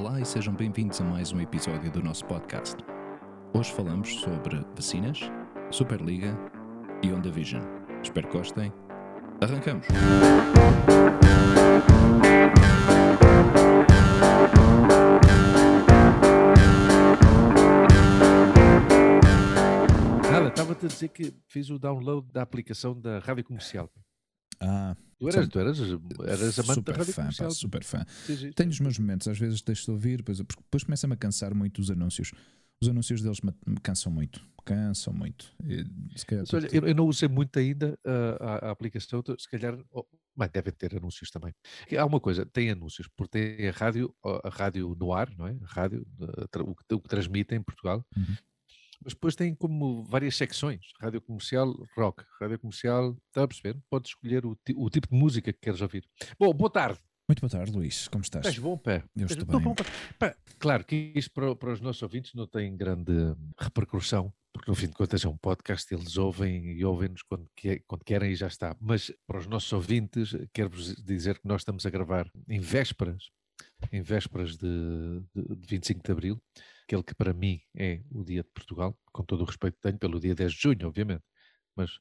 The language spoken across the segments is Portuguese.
Olá e sejam bem-vindos a mais um episódio do nosso podcast. Hoje falamos sobre vacinas, Superliga e Onda Vision. Espero que gostem. Arrancamos! Nada, estava-te a dizer que fiz o download da aplicação da Rádio Comercial. Ah, Tu eras, tu eras, eras amante super da fã, pá, super fã. Sim, sim, Tenho os meus momentos, às vezes deixo de ouvir, depois, depois começa-me a cansar muito os anúncios. Os anúncios deles me, me cansam muito, cansam muito. E, calhar Mas olha, tu- eu, eu não usei muito ainda uh, a, a aplicação, então, se calhar, oh, mas devem ter anúncios também. Há uma coisa, tem anúncios, porque tem a rádio, a rádio no ar, não é? A rádio, tra- o, que, o que transmite em Portugal. Uhum. Mas depois tem como várias secções. Rádio comercial, rock. Rádio comercial, está a perceber? Podes escolher o, o tipo de música que queres ouvir. Bom, boa tarde. Muito boa tarde, Luís. Como estás? Estás bom, pé? Eu estou bem. bom. Pá, claro que isto para, para os nossos ouvintes não tem grande repercussão, porque no fim de contas é um podcast, eles ouvem e ouvem-nos quando, que- quando querem e já está. Mas para os nossos ouvintes, quero-vos dizer que nós estamos a gravar em vésperas, em vésperas de, de, de 25 de Abril, aquele que para mim é o dia de Portugal, com todo o respeito que tenho pelo dia 10 de junho, obviamente. Mas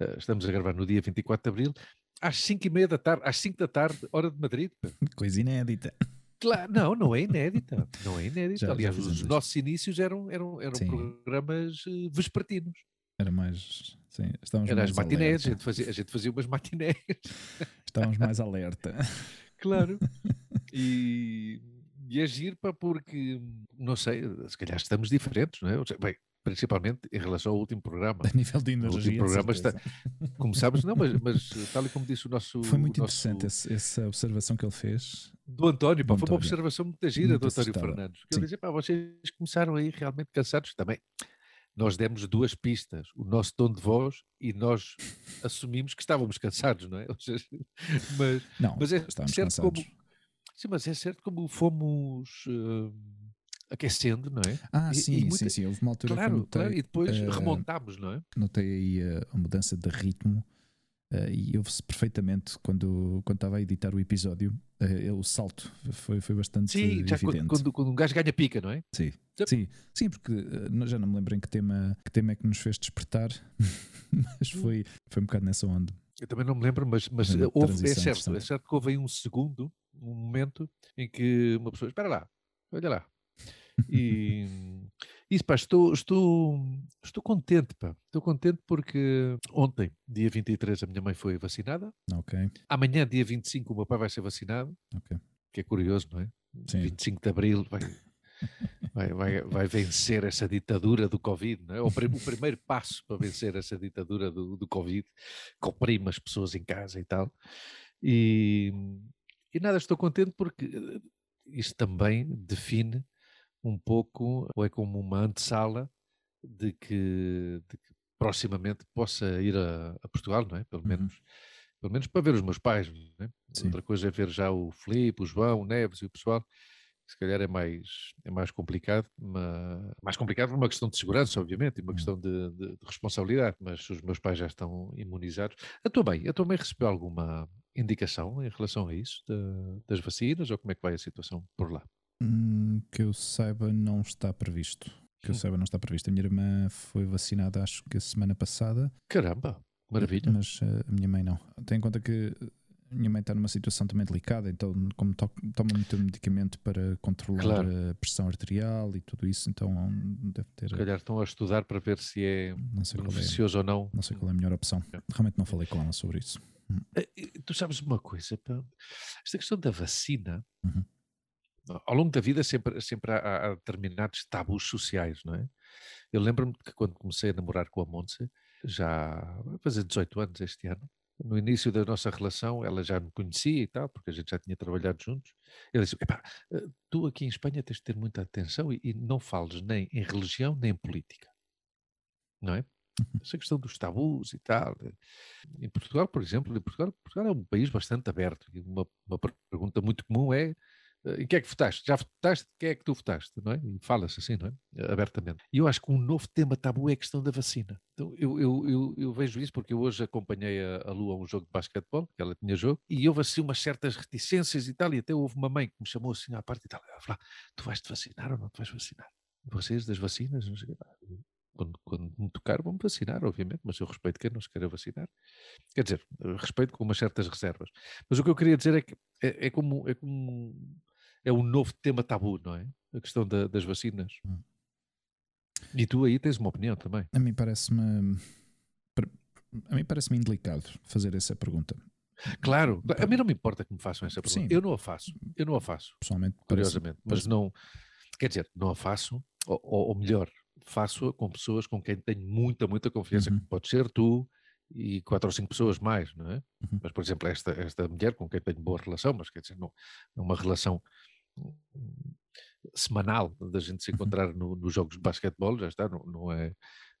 eh, estamos a gravar no dia 24 de Abril, às 5 e meia da tarde, às 5 da tarde, hora de Madrid. Coisa inédita. Claro, não, não é inédita. Não é inédita. Já- já Aliás, fizemos os nossos inícios eram, eram, eram Sim. programas eh, vespertinos. Era mais. Sim, estávamos Eram as mais matinés, a gente, fazia, a gente fazia umas matinés. Estávamos mais alerta. Claro. E, e agir para porque, não sei, se calhar estamos diferentes, não é? Bem, principalmente em relação ao último programa. A nível de energia. último programa está-. Começámos, não, mas, mas tal e como disse o nosso. Foi muito nosso- interessante esse- essa observação que ele fez. Do António, pá, Do foi uma António. observação muito gira Muito do António. Fernandes. Que. Ele dizia, pá, vocês começaram aí realmente cansados também. Nós demos duas pistas, o nosso tom de voz, e nós assumimos que estávamos cansados, não é? Ou seja, mas, Não, mas é certo cansados. como. Sim, mas é certo como fomos eh, aquecendo, não é? Ah, e- sim, e sim, muita- sim. Houve uma altura que eu Claro, notei, claro, e depois eh, remontámos, não é? notei aí a, a mudança de ritmo eh, e ouve-se perfeitamente quando, quando estava a editar o episódio. eh, o salto foi, foi bastante Sim, já quando, evidente. quando, quando um gajo ganha pica, não é? Sim, Zap. sim, sim, porque eh, não- já não me lembro em que tema, que tema é que nos fez despertar, mas Hum. foi, foi um bocado nessa onda. Eu também não me lembro, mas, mas eh, houve, é certo, é certo que houve aí um segundo, um momento em que uma pessoa, espera lá, olha lá. E isso, pá, estou, estou, estou contente, pá. Estou contente porque ontem, dia 23, a minha mãe foi vacinada. Ok, Amanhã, dia 25, o meu pai vai ser vacinado, ok. que é curioso, não é? Sim. 25 de Abril vai, vai, vai, vai vencer essa ditadura do Covid, não é? O, o primeiro passo para vencer essa ditadura do, do Covid, que oprime as pessoas em casa e tal. E, e nada, estou contente porque eh, isso também define um pouco, ou é como uma antessala de que, de que proximamente possa ir a, a Portugal, não é? Pelo Uhum. menos, pelo menos para ver os meus pais, é? Outra coisa é ver já o Filipe, o João, o Neves e o pessoal, se calhar é mais, é mais complicado, mas mais complicado por uma questão de segurança, obviamente, e uma Hum. questão de, de- de responsabilidade, mas os meus pais já estão imunizados. A tua mãe, a tua mãe recebeu alguma indicação em relação a isso, da- das vacinas, ou como é que vai a situação por lá? Hum, que eu saiba, não está previsto. Que eu Hum. saiba, não está previsto. A minha irmã foi vacinada, acho que a semana passada. Caramba, maravilha. Mas eh, a minha mãe não. Tem em conta que minha mãe está numa situação também delicada, então, como to- toma muito medicamento para controlar Claro. a pressão arterial e tudo isso, então deve ter. Se calhar estão a estudar para ver se é é, beneficioso ou não. não sei qual é a melhor opção. É. Realmente não falei com ela sobre isso. Eh, eh, Tu sabes uma coisa, esta questão da vacina, Uhum. ao longo da vida sempre, sempre há, há determinados tabus sociais, não é? Eu lembro-me que quando comecei a namorar com a Montse, já vai fazer 18 anos este ano, no início da nossa relação, ela já me conhecia e tal, porque a gente já tinha trabalhado juntos. Ela disse: Epá, eh, tu aqui em Espanha tens de ter muita atenção e, e não fales nem em religião nem em política, não é? Essa questão dos tabus e tal. Em Portugal, por exemplo, em Portugal, Portugal é um país bastante aberto. E uma, uma pergunta muito comum é: em que é que votaste? Já votaste? Quem é que tu votaste? Não é? E fala-se assim, não é? Abertamente. E eu acho que um novo tema tabu é a questão da vacina. Então, eu, eu, eu, eu vejo isso porque eu hoje acompanhei a, a Lu a um jogo de basquetebol, que ela tinha jogo, e houve assim umas certas reticências e tal, e até houve uma mãe que me chamou assim à parte e tal, ela falou, tu vais-te vacinar ou não te vais vacinar? Vocês das vacinas? Não sei, quando, quando me tocar, vão-me vacinar, obviamente, mas eu respeito quem não se queira vacinar. Quer dizer, respeito com umas certas reservas. Mas o que eu queria dizer é que é, é como, é como é um novo tema tabu, não é? A questão da, das vacinas. Hum. E tu aí tens uma opinião também. A mim parece-me. A mim parece-me indelicado fazer essa pergunta. Claro, a mim não me importa que me façam essa pergunta. Sim. Eu não a faço. Eu não a faço. Pessoalmente, curiosamente. Parece, mas não. Quer dizer, não a faço, ou, ou melhor, faço com pessoas com quem tenho muita, muita confiança, uhum. que pode ser tu e quatro ou cinco pessoas mais, não é? Uhum. Mas, por exemplo, esta, esta mulher com quem tenho boa relação, mas quer dizer, não, é uma relação semanal da gente se uhum. encontrar no, nos jogos de basquetebol, já está, não, não, é,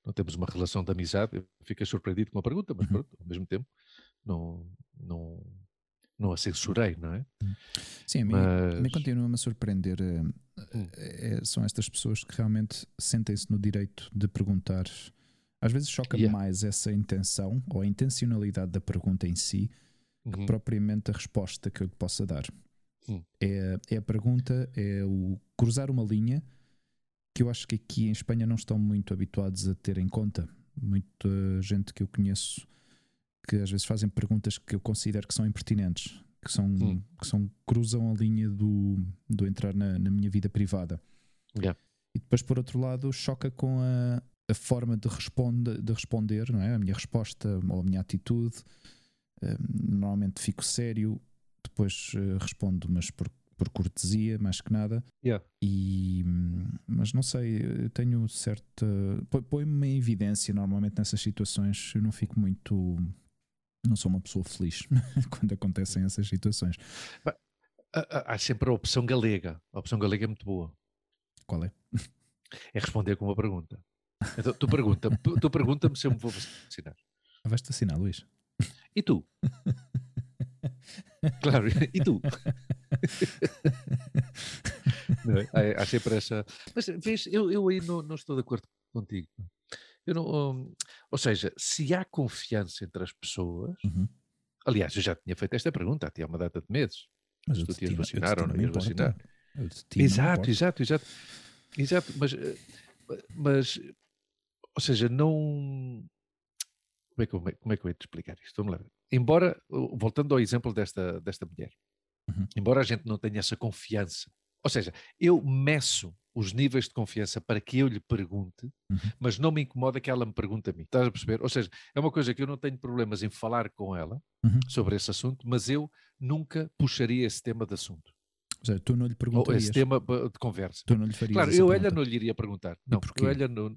não temos uma relação de amizade, eu fico surpreendido com a pergunta, mas uhum. pronto, ao mesmo tempo não, não, não a censurei, não é? Uhum. Sim, a mim, mas... a mim continua-me a surpreender, é, são estas pessoas que realmente sentem-se no direito de perguntar, às vezes choca-me yeah. mais essa intenção ou a intencionalidade da pergunta em si, que uhum. propriamente a resposta que eu possa dar. Hum. É, é a pergunta, é o cruzar uma linha que eu acho que aqui em Espanha não estão muito habituados a ter em conta. Muita gente que eu conheço que às vezes fazem perguntas que eu considero que são impertinentes, que são, hum. que são cruzam a linha do, do entrar na, na minha vida privada. Yeah. E depois, por outro lado, choca com a, a forma de, responde, de responder, não é? A minha resposta ou a minha atitude. Um, normalmente fico sério, depois uh, respondo, mas por, por cortesia, mais que nada. Yeah. E, mas não sei, tenho certa. Põe-me em evidência normalmente nessas situações. Eu não fico muito. Não sou uma pessoa feliz quando acontecem essas situações. Há sempre a opção galega. A opção galega é muito boa. Qual é? É responder com uma pergunta. Então, tu pergunta, tu pergunta-me se eu me vou vacinar. Vais-te vacinar, Luís? E tu? Claro, e tu? é? Há sempre essa. Mas vês, eu, eu aí não, não estou de acordo contigo. Eu não, um, ou seja, se há confiança entre as pessoas, uhum. aliás, eu já tinha feito esta pergunta até há uma data de meses. Mas se tu te ias vacinar ou não ias vacinar. Exato, exato, exato. Exato, mas, eh, mas, ou seja, não. Como é que como é que eu ia te explicar isto? Vamos lá embora, voltando ao exemplo desta, desta mulher, uhum. embora a gente não tenha essa confiança, ou seja, eu meço os níveis de confiança para que eu lhe pergunte, uhum. mas não me incomoda que ela me pergunte a mim. Estás a perceber? Ou seja, é uma coisa que eu não tenho problemas em falar com ela uhum. sobre esse assunto, mas eu nunca puxaria esse tema de assunto. Ou seja, tu não lhe perguntarias. Ou esse tema de conversa. Tu não lhe farias Claro, eu ela não lhe iria perguntar. Não, porque ela não,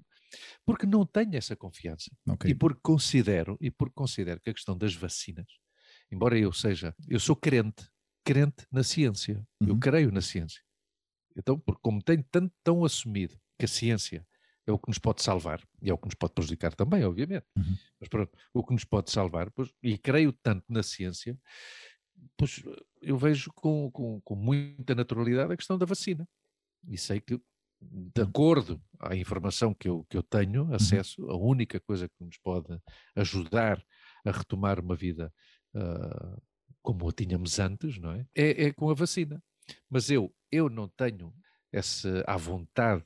porque não tenho essa confiança. Okay. E porque considero, e porque considero que a questão das vacinas, embora eu seja, eu sou crente, crente na ciência. Uhum. Eu creio na ciência. Então, porque como tenho tanto tão assumido que a ciência é o que nos pode salvar, e é o que nos pode prejudicar também, obviamente. Uhum. Mas pronto, o que nos pode salvar, pois, e creio tanto na ciência, pois eu vejo com, com, com muita naturalidade a questão da vacina. E sei que de acordo à informação que eu, que eu tenho uhum. acesso, a única coisa que nos pode ajudar a retomar uma vida uh, como a tínhamos antes, não é? é? É com a vacina. Mas eu, eu não tenho essa à vontade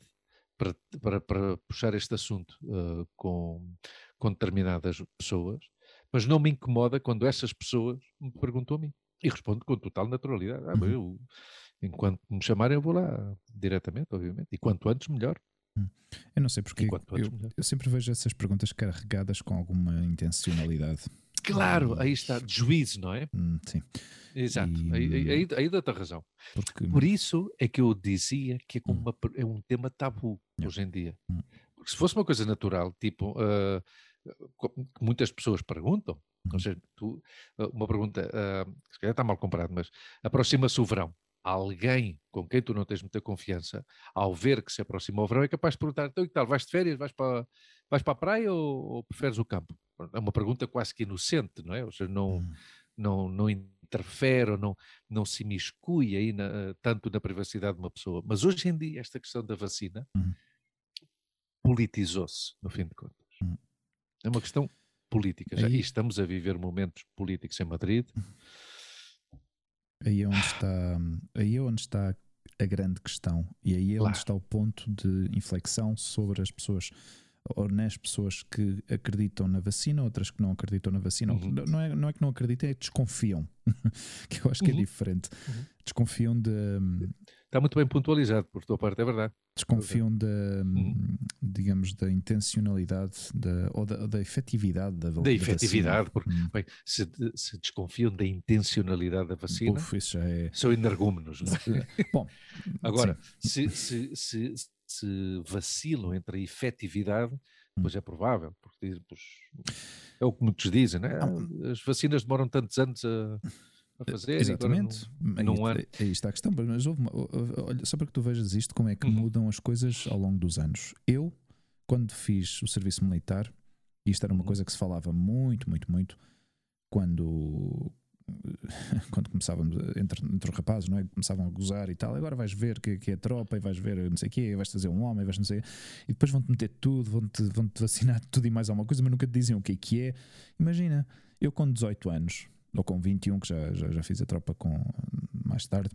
para, para, para puxar este assunto uh, com, com determinadas pessoas, mas não me incomoda quando essas pessoas me perguntam a mim. E respondo com total naturalidade. Ah, uhum. eu, enquanto me chamarem, eu vou lá diretamente, obviamente. E quanto antes, melhor. Hum. Eu não sei porque eu, eu, sempre vejo essas perguntas carregadas com alguma intencionalidade. Claro, hum. aí está, de juízo, não é? Hum, sim. Exato, e... aí, aí, aí dá-te razão. Porque... Por isso é que eu dizia que é, hum. uma, é um tema tabu hoje em dia. Hum. Porque se fosse uma coisa natural, tipo, uh, muitas pessoas perguntam, ou uhum. seja, tu, ah, uma pergunta, uh, se calhar está mal comparado, mas aproxima-se o verão alguém com quem tu não tens muita confiança, ao ver que se aproxima o verão, é capaz de perguntar: então e tal, vais de férias, vais para, vais para a praia ou, ou preferes o campo? É uma pergunta quase que inocente, não é? Ou seja, não, hum. não, não interfere ou não, não se imiscui aí na, tanto na privacidade de uma pessoa. Mas hoje em dia, esta questão da vacina uhum. politizou-se, no fim de contas. Uhum. É uma questão política. Já, e estamos a viver momentos políticos em Madrid. Aí é onde está, aí é onde está a grande questão. E aí é claro. onde está o ponto de inflexão sobre as pessoas ou nas pessoas que acreditam na vacina, outras que não acreditam na vacina. Uhum. Não, é, não é que não acreditem, é que desconfiam. que eu acho que é uhum. é diferente. Uhum. Desconfiam de. Está muito bem pontualizado, por tua parte, é verdade. Desconfiam da, uhum. digamos, da intencionalidade da, ou da, da efetividade da, da, da efetividade, porque uhum. bem, se, se, desconfiam da intencionalidade da vacina, Uf, é... são energúmenos. Não é? Bom, Agora, se, se, se, se vacilam entre a efetividade, hum. pois é provável, porque pois, é o que muitos dizem, né? as vacinas demoram tantos anos a, a fazer. Exatamente. Num, aí, aí, está a questão. Mas houve uma, olha, só para que tu vejas isto, como é que uhum. mudam as coisas ao longo dos anos. Eu, quando fiz o serviço militar, e isto era uma uhum. coisa que se falava muito, muito, muito, quando, quando começávamos entre, entre os rapazes, não é? Começavam a gozar e tal. Agora vais ver que, que é tropa e vais ver não sei o quê, vais fazer um homem, vais não sei. E depois vão-te meter tudo, vão-te vão -te vacinar tudo e mais alguma coisa, mas nunca te dizem o que é que é. Imagina, eu com 18 anos, ou com 21, que já, já, já fiz a tropa com mais tarde,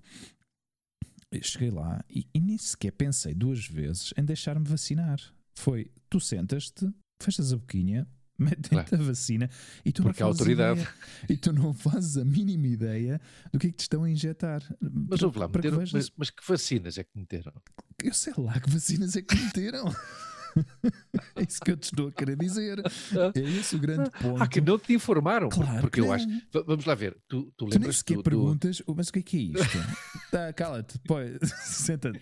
cheguei lá e, e nem sequer pensei duas vezes em deixar-me vacinar. Foi, tu sentas-te, fechas a boquinha, metem-te claro. a vacina e tu Porque não fazes autoridade. Ideia, e tu não fazes a mínima ideia do que é que te estão a injetar. Mas ouve lá, meteram, mas, mas, que vacinas é que meteram? Eu sei lá que vacinas é que meteram. é isso que eu te estou a querer dizer. É esse o grande ponto. Ah, que não te informaram. Claro porque eu acho. Vamos lá ver. Tu, tu lembras. Tu nem sequer perguntas, oh, mas o que é que é isto? tá, cala-te, senta-te.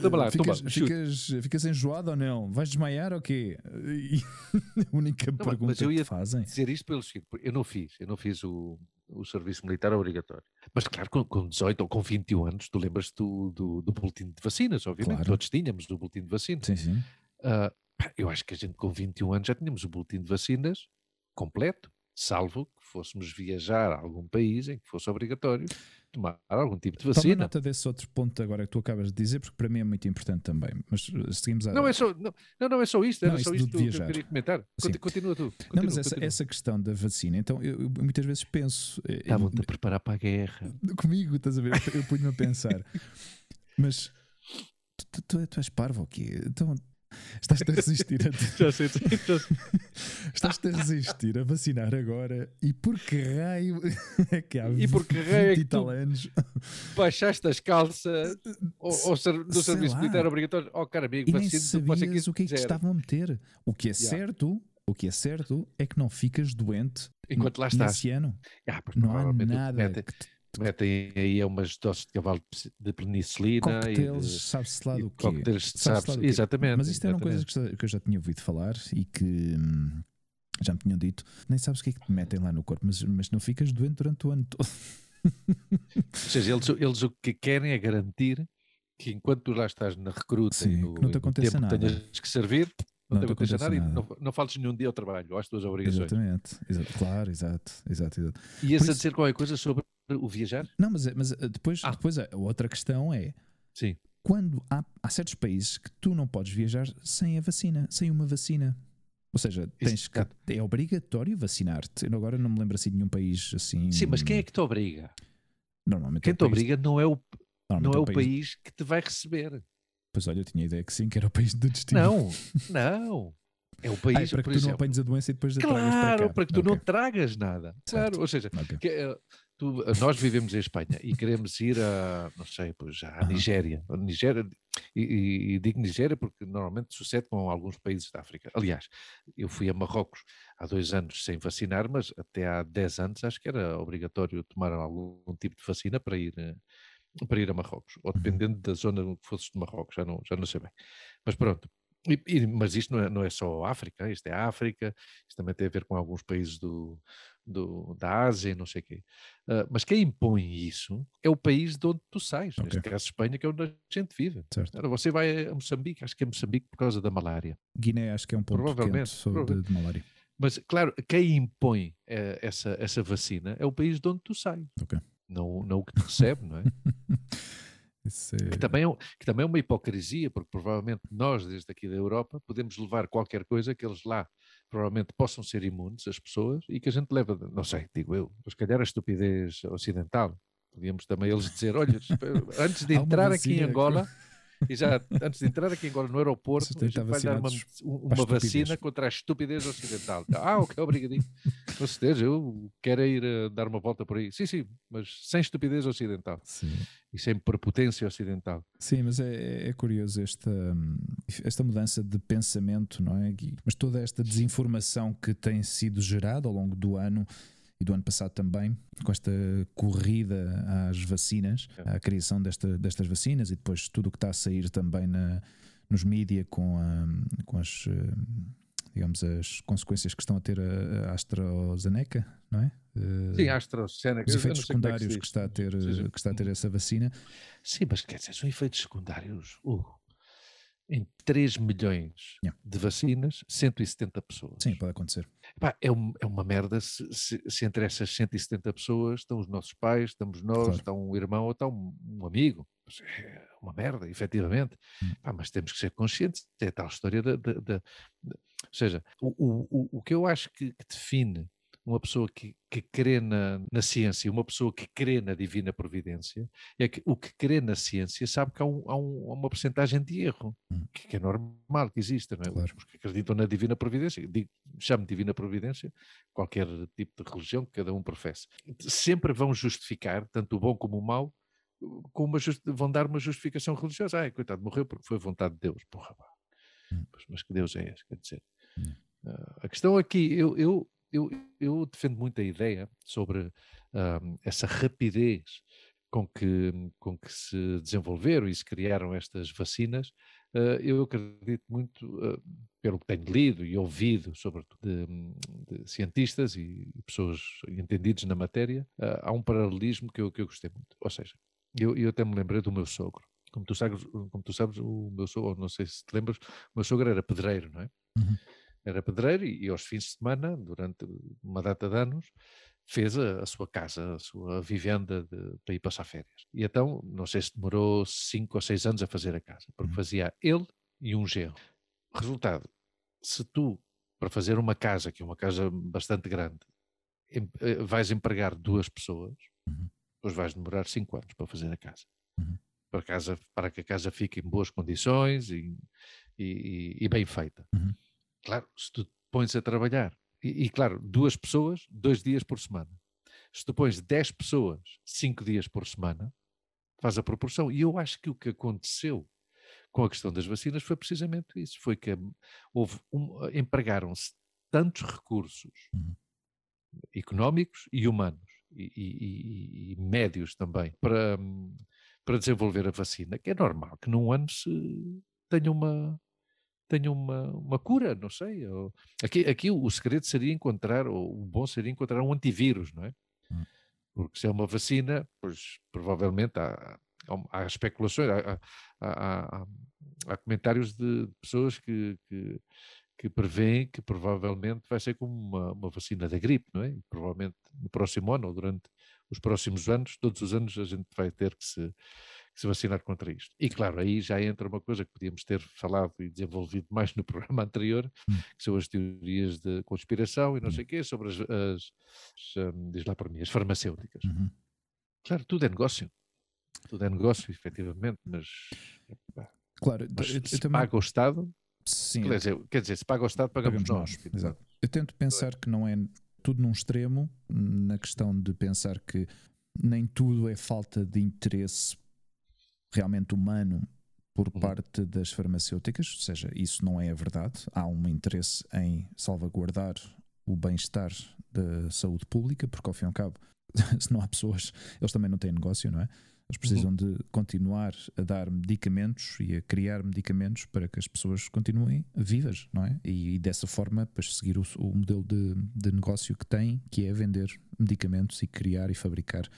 Toma lá, ficas, toma, ficas, ficas enjoado ou não? Vais desmaiar ou quê? a única não, pergunta mas eu ia que fazem. dizer isto pelo seguinte: eu não fiz, eu não fiz o, o serviço militar obrigatório. Mas claro, com, com 18 ou com 21 anos, tu lembras do, do, do boletim de vacinas, obviamente. Claro. Todos tínhamos o boletim de vacinas. Sim, sim. Uh, eu acho que a gente com 21 anos já tínhamos o boletim de vacinas completo, salvo que fôssemos viajar a algum país em que fosse obrigatório tomar algum tipo de vacina. Toma nota desse outro ponto agora que tu acabas de dizer, porque para mim é muito importante também. Mas eh, seguimos a... Não é só, não, não é só isto, era não, só isto que eu queria comentar. Sim. Continua tu. Continua, não, mas essa, essa, questão da vacina, então eu, eu muitas vezes penso. Eh, Estavam-te a preparar para a guerra. Comigo, estás a ver? Eu punho-me a pensar. mas tu, tu, tu és parvo aqui. Então Estás-te a resistir a. já sei, já sei. Estás-te a resistir a vacinar agora e por que raio é que há e por que raio é que tal anos baixaste as calças ou, ou do serviço lá. militar obrigatório? Oh, cara amigo, e nem sabias o que é que estavam a meter. O que é yeah. certo, o que é certo é que não ficas doente enquanto lá estás. Nesse ano. Ah, não há nada que te metem aí umas doses de cavalo de penicilina coquetéis, e sabe-se lá do quê. Coquetéis, sabe sabe exatamente. Mas isto eram coisas que eu já tinha ouvido falar e que hum, já me tinham dito. Nem sabes o que é que te metem lá no corpo, mas, mas não ficas doente durante o ano todo. Ou seja, eles, eles o que querem é garantir que enquanto tu lá estás na recruta Sim, e no, não te aconteça nada. tenhas que servir, não, não te aconteça nada, nada. e não, não faltes nenhum dia ao trabalho, às tuas obrigações. Exatamente, exato, claro, exato, exato, exato. Ias isso... a dizer qualquer coisa sobre o viajar? Não, mas, mas eh, depois, ah. depois a outra questão é Sim. quando há, há certos países que tu não podes viajar sem a vacina, sem uma vacina. Ou seja, tens que, é obrigatório vacinar-te. Eu agora não me lembro assim de nenhum país assim. Sim, mas quem é que te obriga? Normalmente quem é te país... obriga não é o, não é o país... país que te vai receber. Pois olha, eu tinha a ideia que sim, que era o país do destino. Não, não. É o país, ah, é para que tu exemplo, não apanhes a doença e depois claro, tragas para para que tu okay. não tragas nada. Certo. Claro, ou seja, okay. que, uh, tu, nós vivemos em Espanha e queremos ir a, não sei, pois, à Nigéria. A Nigéria e, e, e, digo Nigéria porque normalmente sucede com alguns países da África. Aliás, eu fui a Marrocos há dois anos sem vacinar, mas até há dez anos acho que era obrigatório tomar algum tipo de vacina para ir, para ir a Marrocos, ou uhum. dependendo da zona que fosses de Marrocos, já não, já não sei bem. Mas pronto, e, e, mas isto não é, não é só África, isto é África, isto também tem a ver com alguns países do, do, da Ásia, não sei o quê. Uh, mas quem impõe isso é o país de onde tu sais, okay. neste caso Espanha, que é onde a gente vive. Certo. você vai a Moçambique, acho que é Moçambique por causa da malária. Guiné, acho que é um ponto provavelmente, de, de malária. Mas, claro, quem impõe é, essa, essa vacina é o país de onde tu sai. Okay. Não, não o que te recebe, não é? É... Que, também é, que também é uma hipocrisia, porque provavelmente nós, desde aqui da Europa, podemos levar qualquer coisa que eles lá provavelmente possam ser imunes, as pessoas, e que a gente leva, não sei, digo eu, mas calhar a estupidez ocidental. Podíamos também eles dizer, olha, antes de entrar aqui em Angola, e já antes de entrar aqui agora no aeroporto, a gente vai dar uma, uma vacina contra a estupidez ocidental. Ah, ok, obrigadinho. Com certeza, eu quero ir uh, dar uma volta por aí. Sim, sim, mas sem estupidez ocidental. Sim. E sem prepotência ocidental. Sim, mas é, é curioso esta, esta mudança de pensamento, não é? Mas toda esta desinformação que tem sido gerada ao longo do ano e do ano passado também, com esta corrida às vacinas, é. à criação desta, destas vacinas e depois tudo o que está a sair também na, nos mídias com, a, com as digamos, as consequências que estão a ter a, a AstraZeneca, não é? Sim, a AstraZeneca. Os efeitos é secundários que, que, está a ter, que está a ter essa vacina. Sim, mas quer dizer, são efeitos secundários. Uh, em 3 milhões yeah. de vacinas, 170 pessoas. Sim, pode acontecer. Epá, é, um, é, uma merda se, se, se, entre essas 170 pessoas estão os nossos pais, estamos nós, claro. está um irmão ou está um, um amigo. É uma merda, efetivamente. Hum. Epá, mas temos que ser conscientes. É tal história da. da, da, da ou seja, o, o, o, que eu acho que, que define uma pessoa que, que crê na, na ciência, uma pessoa que crê na divina providência, é que o que crê na ciência sabe que há, um, há, um, uma porcentagem de erro, hum. que, que, é normal que exista, não é? Claro. Os que acreditam na divina providência, digo, chamo divina providência qualquer tipo de religião que cada um professe, sempre vão justificar, tanto o bom como o mau, com uma just, vão dar uma justificação religiosa. Ai, coitado, morreu porque foi vontade de Deus. Porra, pá. Hum. Mas que Deus é esse? Quer dizer, hum. uh, a questão aqui, eu, eu eu, eu defendo muito a ideia sobre um, essa rapidez com que, com que se desenvolveram e se criaram estas vacinas. Uh, eu acredito muito, uh, pelo que tenho lido e ouvido, sobretudo de, de cientistas e pessoas entendidas na matéria, uh, há um paralelismo que eu, que eu gostei muito. Ou seja, eu, eu até me lembrei do meu sogro. Como tu sabes, como tu sabes o meu sogro, não sei se te lembras, o meu sogro era pedreiro, não é? Uhum era pedreiro e, e, aos fins de semana, durante uma data de anos, fez a, a sua casa, a sua vivenda de, para ir passar férias. E então, não sei se demorou cinco ou seis anos a fazer a casa, porque uhum. fazia ele e um genro. Resultado, se tu, para fazer uma casa, que é uma casa bastante grande, em, eh, vais empregar duas pessoas, uhum. depois vais demorar cinco anos para fazer a casa. Uhum. Para, casa para que a casa fique em boas condições e, e, e bem feita. Uhum. Claro, se tu pões a trabalhar, e, e, claro, duas pessoas, dois dias por semana. Se tu pões dez pessoas, cinco dias por semana, faz a proporção. E eu acho que o que aconteceu com a questão das vacinas foi precisamente isso. Foi que houve um, empregaram-se tantos recursos uhum. económicos e humanos e, e, e, médios também para, para desenvolver a vacina, que é normal que num ano se tenha uma, tenha uma, uma cura, não sei. Ou... Aqui, aqui o segredo seria encontrar, ou o bom seria encontrar um antivírus, não é? Hum. Porque se é uma vacina, pois provavelmente há, há especulações, há, há, há, há comentários de pessoas que, que, que prevêem que provavelmente vai ser como uma, uma vacina da gripe, não é? provavelmente no próximo ano ou durante os próximos anos, todos os anos a gente vai ter que se se vacinar contra isto. E claro, aí já entra uma coisa que podíamos ter falado e desenvolvido mais no programa anterior, hum. que são as teorias de conspiração e não hum. sei o quê, sobre as, as, as hum, diz lá para mim, as farmacêuticas. Uhum. Claro, tudo é negócio. Tudo é negócio, efetivamente, mas, claro, mas eu, se eu paga o Estado, Sim, quer, dizer, quer dizer, se paga o Estado, pagamos, pagamos nós. nós. Exato. Eu tento pensar que não é tudo num extremo, na questão de pensar que nem tudo é falta de interesse realmente humano por uhum. parte das farmacêuticas, ou seja, isso não é a verdade. Há um interesse em salvaguardar o bem-estar da saúde pública, porque ao fim e ao cabo, se não há pessoas, eles também não têm negócio, não é? Eles precisam uhum. de continuar a dar medicamentos e a criar medicamentos para que as pessoas continuem vivas, não é? E, e dessa forma, depois seguir o, o modelo de, de negócio que têm, que é vender medicamentos e criar e fabricar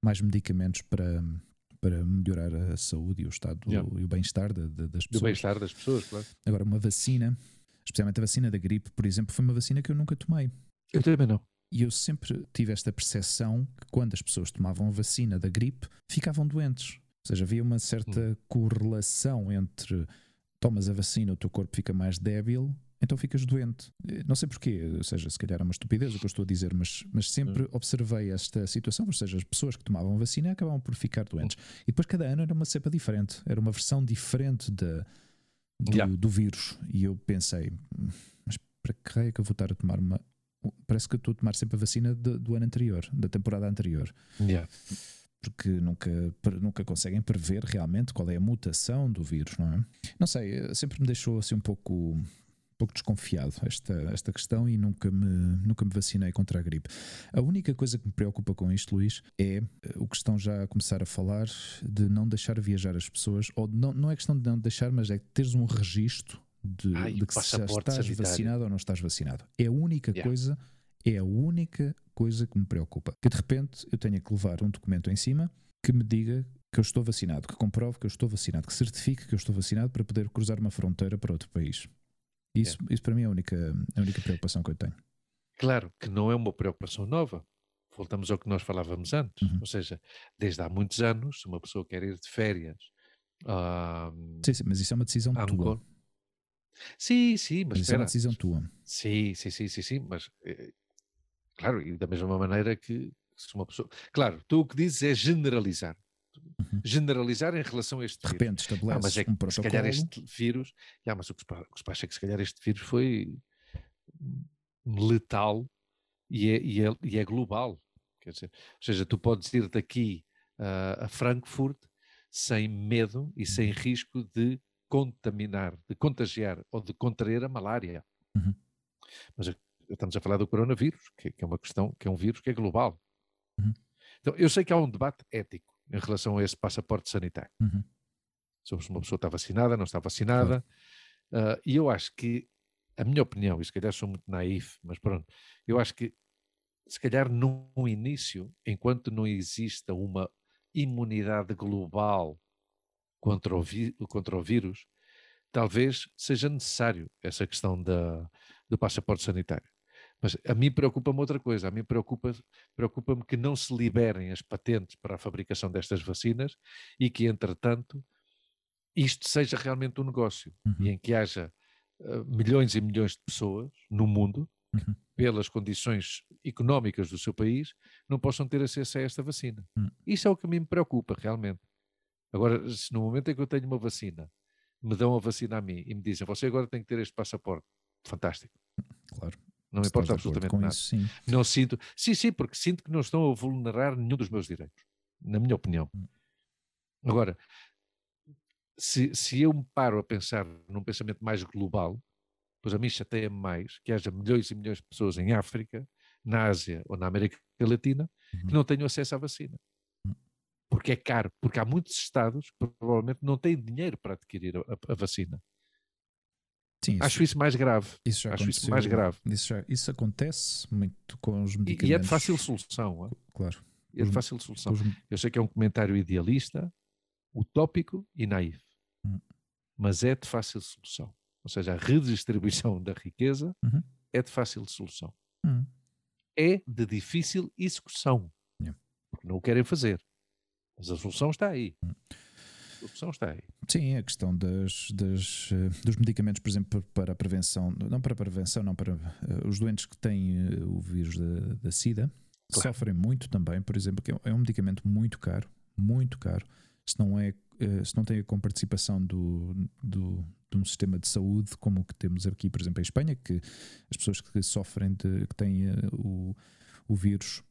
mais medicamentos para, para melhorar a saúde e o estado yeah. e o bem-estar das pessoas. E o bem-estar das pessoas, claro. Agora, uma vacina, especialmente a vacina da gripe, por exemplo, foi uma vacina que eu nunca tomei. Eu também não. E eu sempre tive esta percepção que quando as pessoas tomavam a vacina da gripe, ficavam doentes. Ou seja, havia uma certa hum. correlação entre tomas a vacina, o teu corpo fica mais débil, então ficas doente. Não sei porquê, ou seja, se calhar é uma estupidez o que eu estou a dizer, mas, mas sempre hum. observei esta situação, ou seja, as pessoas que tomavam vacina acabavam por ficar doentes. E depois cada ano era uma cepa diferente, era uma versão diferente de, do, yeah. do vírus. E eu pensei, mas para que raio é que eu vou estar a tomar uma. Parece que eu estou a tomar sempre a vacina de, do ano anterior, da temporada anterior. Yeah. Porque nunca, nunca conseguem prever realmente qual é a mutação do vírus, não é? Não sei, eh, sempre me deixou assim um pouco pouco desconfiado esta, esta questão e nunca me, nunca me vacinei contra a gripe. A única coisa que me preocupa com isto, Luís, é eh, o que estão já a começar a falar de não deixar viajar as pessoas, ou não, não é questão de não deixar, mas é teres um registro de, Ai, de que se já estás sanitário. vacinado ou não estás vacinado. É a única yeah. coisa, é a única coisa que me preocupa. Que de repente eu tenha que levar um documento em cima que me diga que eu estou vacinado, que comprove que eu estou vacinado, que certifique que eu estou vacinado para poder cruzar uma fronteira para outro país. Isso, é. isso para mim é a única, a única preocupação que eu tenho. Claro que não é uma preocupação nova. Voltamos ao que nós falávamos antes. Uhum. Ou seja, desde há muitos anos, se uma pessoa quer ir de férias. Sim, sim, mas isso é uma decisão tua. Sim, sim, mas, mas isso é uma decisão tua. Sim, sim, sim, sim, sim, mas eh, claro, e da mesma maneira que se uma pessoa. Claro, tu o que dizes é generalizar. Uhum. Generalizar em relação a este de repente vírus. estabelece ah, mas é que, um protocolo. Se calhar este vírus, ah, mas o que se passa é que se calhar este vírus foi letal e é, e é, e é global. Quer dizer, ou seja, tu podes ir daqui uh, a Frankfurt sem medo e sem uhum. risco de contaminar, de contagiar ou de contrair a malária. Uhum. Mas estamos a falar do coronavírus, que, que, é uma questão, que é um vírus que é global. Uhum. Então, eu sei que há um debate ético em relação a esse passaporte sanitário. Uhum. Sobre uma pessoa está vacinada, não está vacinada. Uh, e eu acho que, a minha opinião, e se calhar sou muito naif, mas pronto, eu acho que se calhar no início, enquanto não exista uma imunidade global contra o, contra o vírus, talvez seja necessário essa questão da, do passaporte sanitário. Mas a mim preocupa-me outra coisa. A mim preocupa-me preocupa que não se liberem as patentes para a fabricação destas vacinas e que, entretanto, isto seja realmente um negócio uhum. e em que haja uh, milhões e milhões de pessoas no mundo, uhum. pelas condições económicas do seu país, não possam ter acesso a esta vacina. Uhum. Isso é o que a mim me preocupa, realmente. Agora, se no momento em que eu tenho uma vacina, me dão a vacina a mim e me dizem, você agora tem que ter este passaporte, fantástico. Claro. Não importa absolutamente nada. Isso, sim. Não sinto. Sim, sim, porque sinto que não estão a vulnerar nenhum dos meus direitos, na minha opinião. Hum. Agora, se, se eu me paro a pensar num pensamento mais global, pois a mim chateia mais que haja milhões e milhões de pessoas em África, na Ásia ou na América Latina uhum. que não tenham acesso à vacina. Uhum. Porque é caro, porque há muitos estados que provavelmente não têm dinheiro para adquirir a, a vacina. Sim, isso, Acho isso mais grave. Isso já Acho isso mais grave. Isso, já, isso acontece muito com os medicamentos. E, e é de fácil solução. É? Claro. É de fácil solução. Os... Eu sei que é um comentário idealista, utópico e naif. Hum. Mas é de fácil solução. Ou seja, a redistribuição da riqueza uhum. é de fácil solução. Uhum. É de difícil execução. Yeah. Porque não o querem fazer. Mas a solução está aí. Uhum opção está aí. Sim, a questão das, das, eh, dos medicamentos, por exemplo, para a prevenção, não para a prevenção, não para uh, os doentes que têm uh, o vírus da, da SIDA, claro. sofrem muito também, por exemplo, que é um medicamento muito caro, muito caro, se não é se não tem a comparticipação do, do, de um sistema de saúde como o que temos aqui, por exemplo, em Espanha, que as pessoas que sofrem de, que têm o, o vírus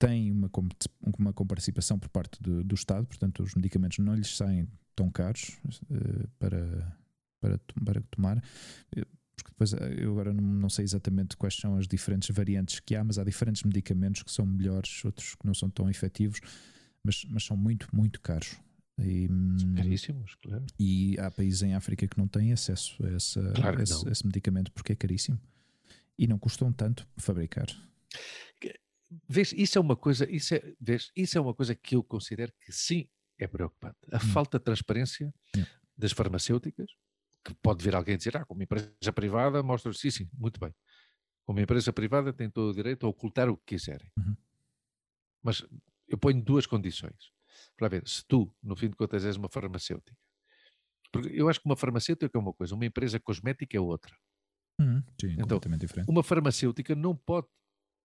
tem uma, uma comparticipação por parte do, do Estado, portanto, os medicamentos não lhes saem tão caros uh, para, para, para tomar. Eh, porque depois eh, eu agora não, não, sei exatamente quais são as diferentes variantes que há, mas há diferentes medicamentos que são melhores, outros que não são tão efetivos, mas, mas são muito, muito caros. E, são caríssimos, claro. E há países em África que não têm acesso a, essa, claro a esse, esse, medicamento porque é caríssimo e não custam tanto fabricar. Vês, isso é uma coisa, isso é, vês, isso é uma coisa que eu considero que sim é preocupante. A hum. falta de transparência das farmacêuticas que pode vir alguém dizer, ah, como empresa privada, mostra sim, sim, muito bem. Como empresa privada tem todo o direito a ocultar o que quiserem. Uhum. Mas eu ponho duas condições. Para ver, se tu, no fim de contas, és uma farmacêutica. Porque eu acho que uma farmacêutica é uma coisa, uma empresa cosmética é outra. Uhum. Sim, então, completamente diferente. Uma farmacêutica não pode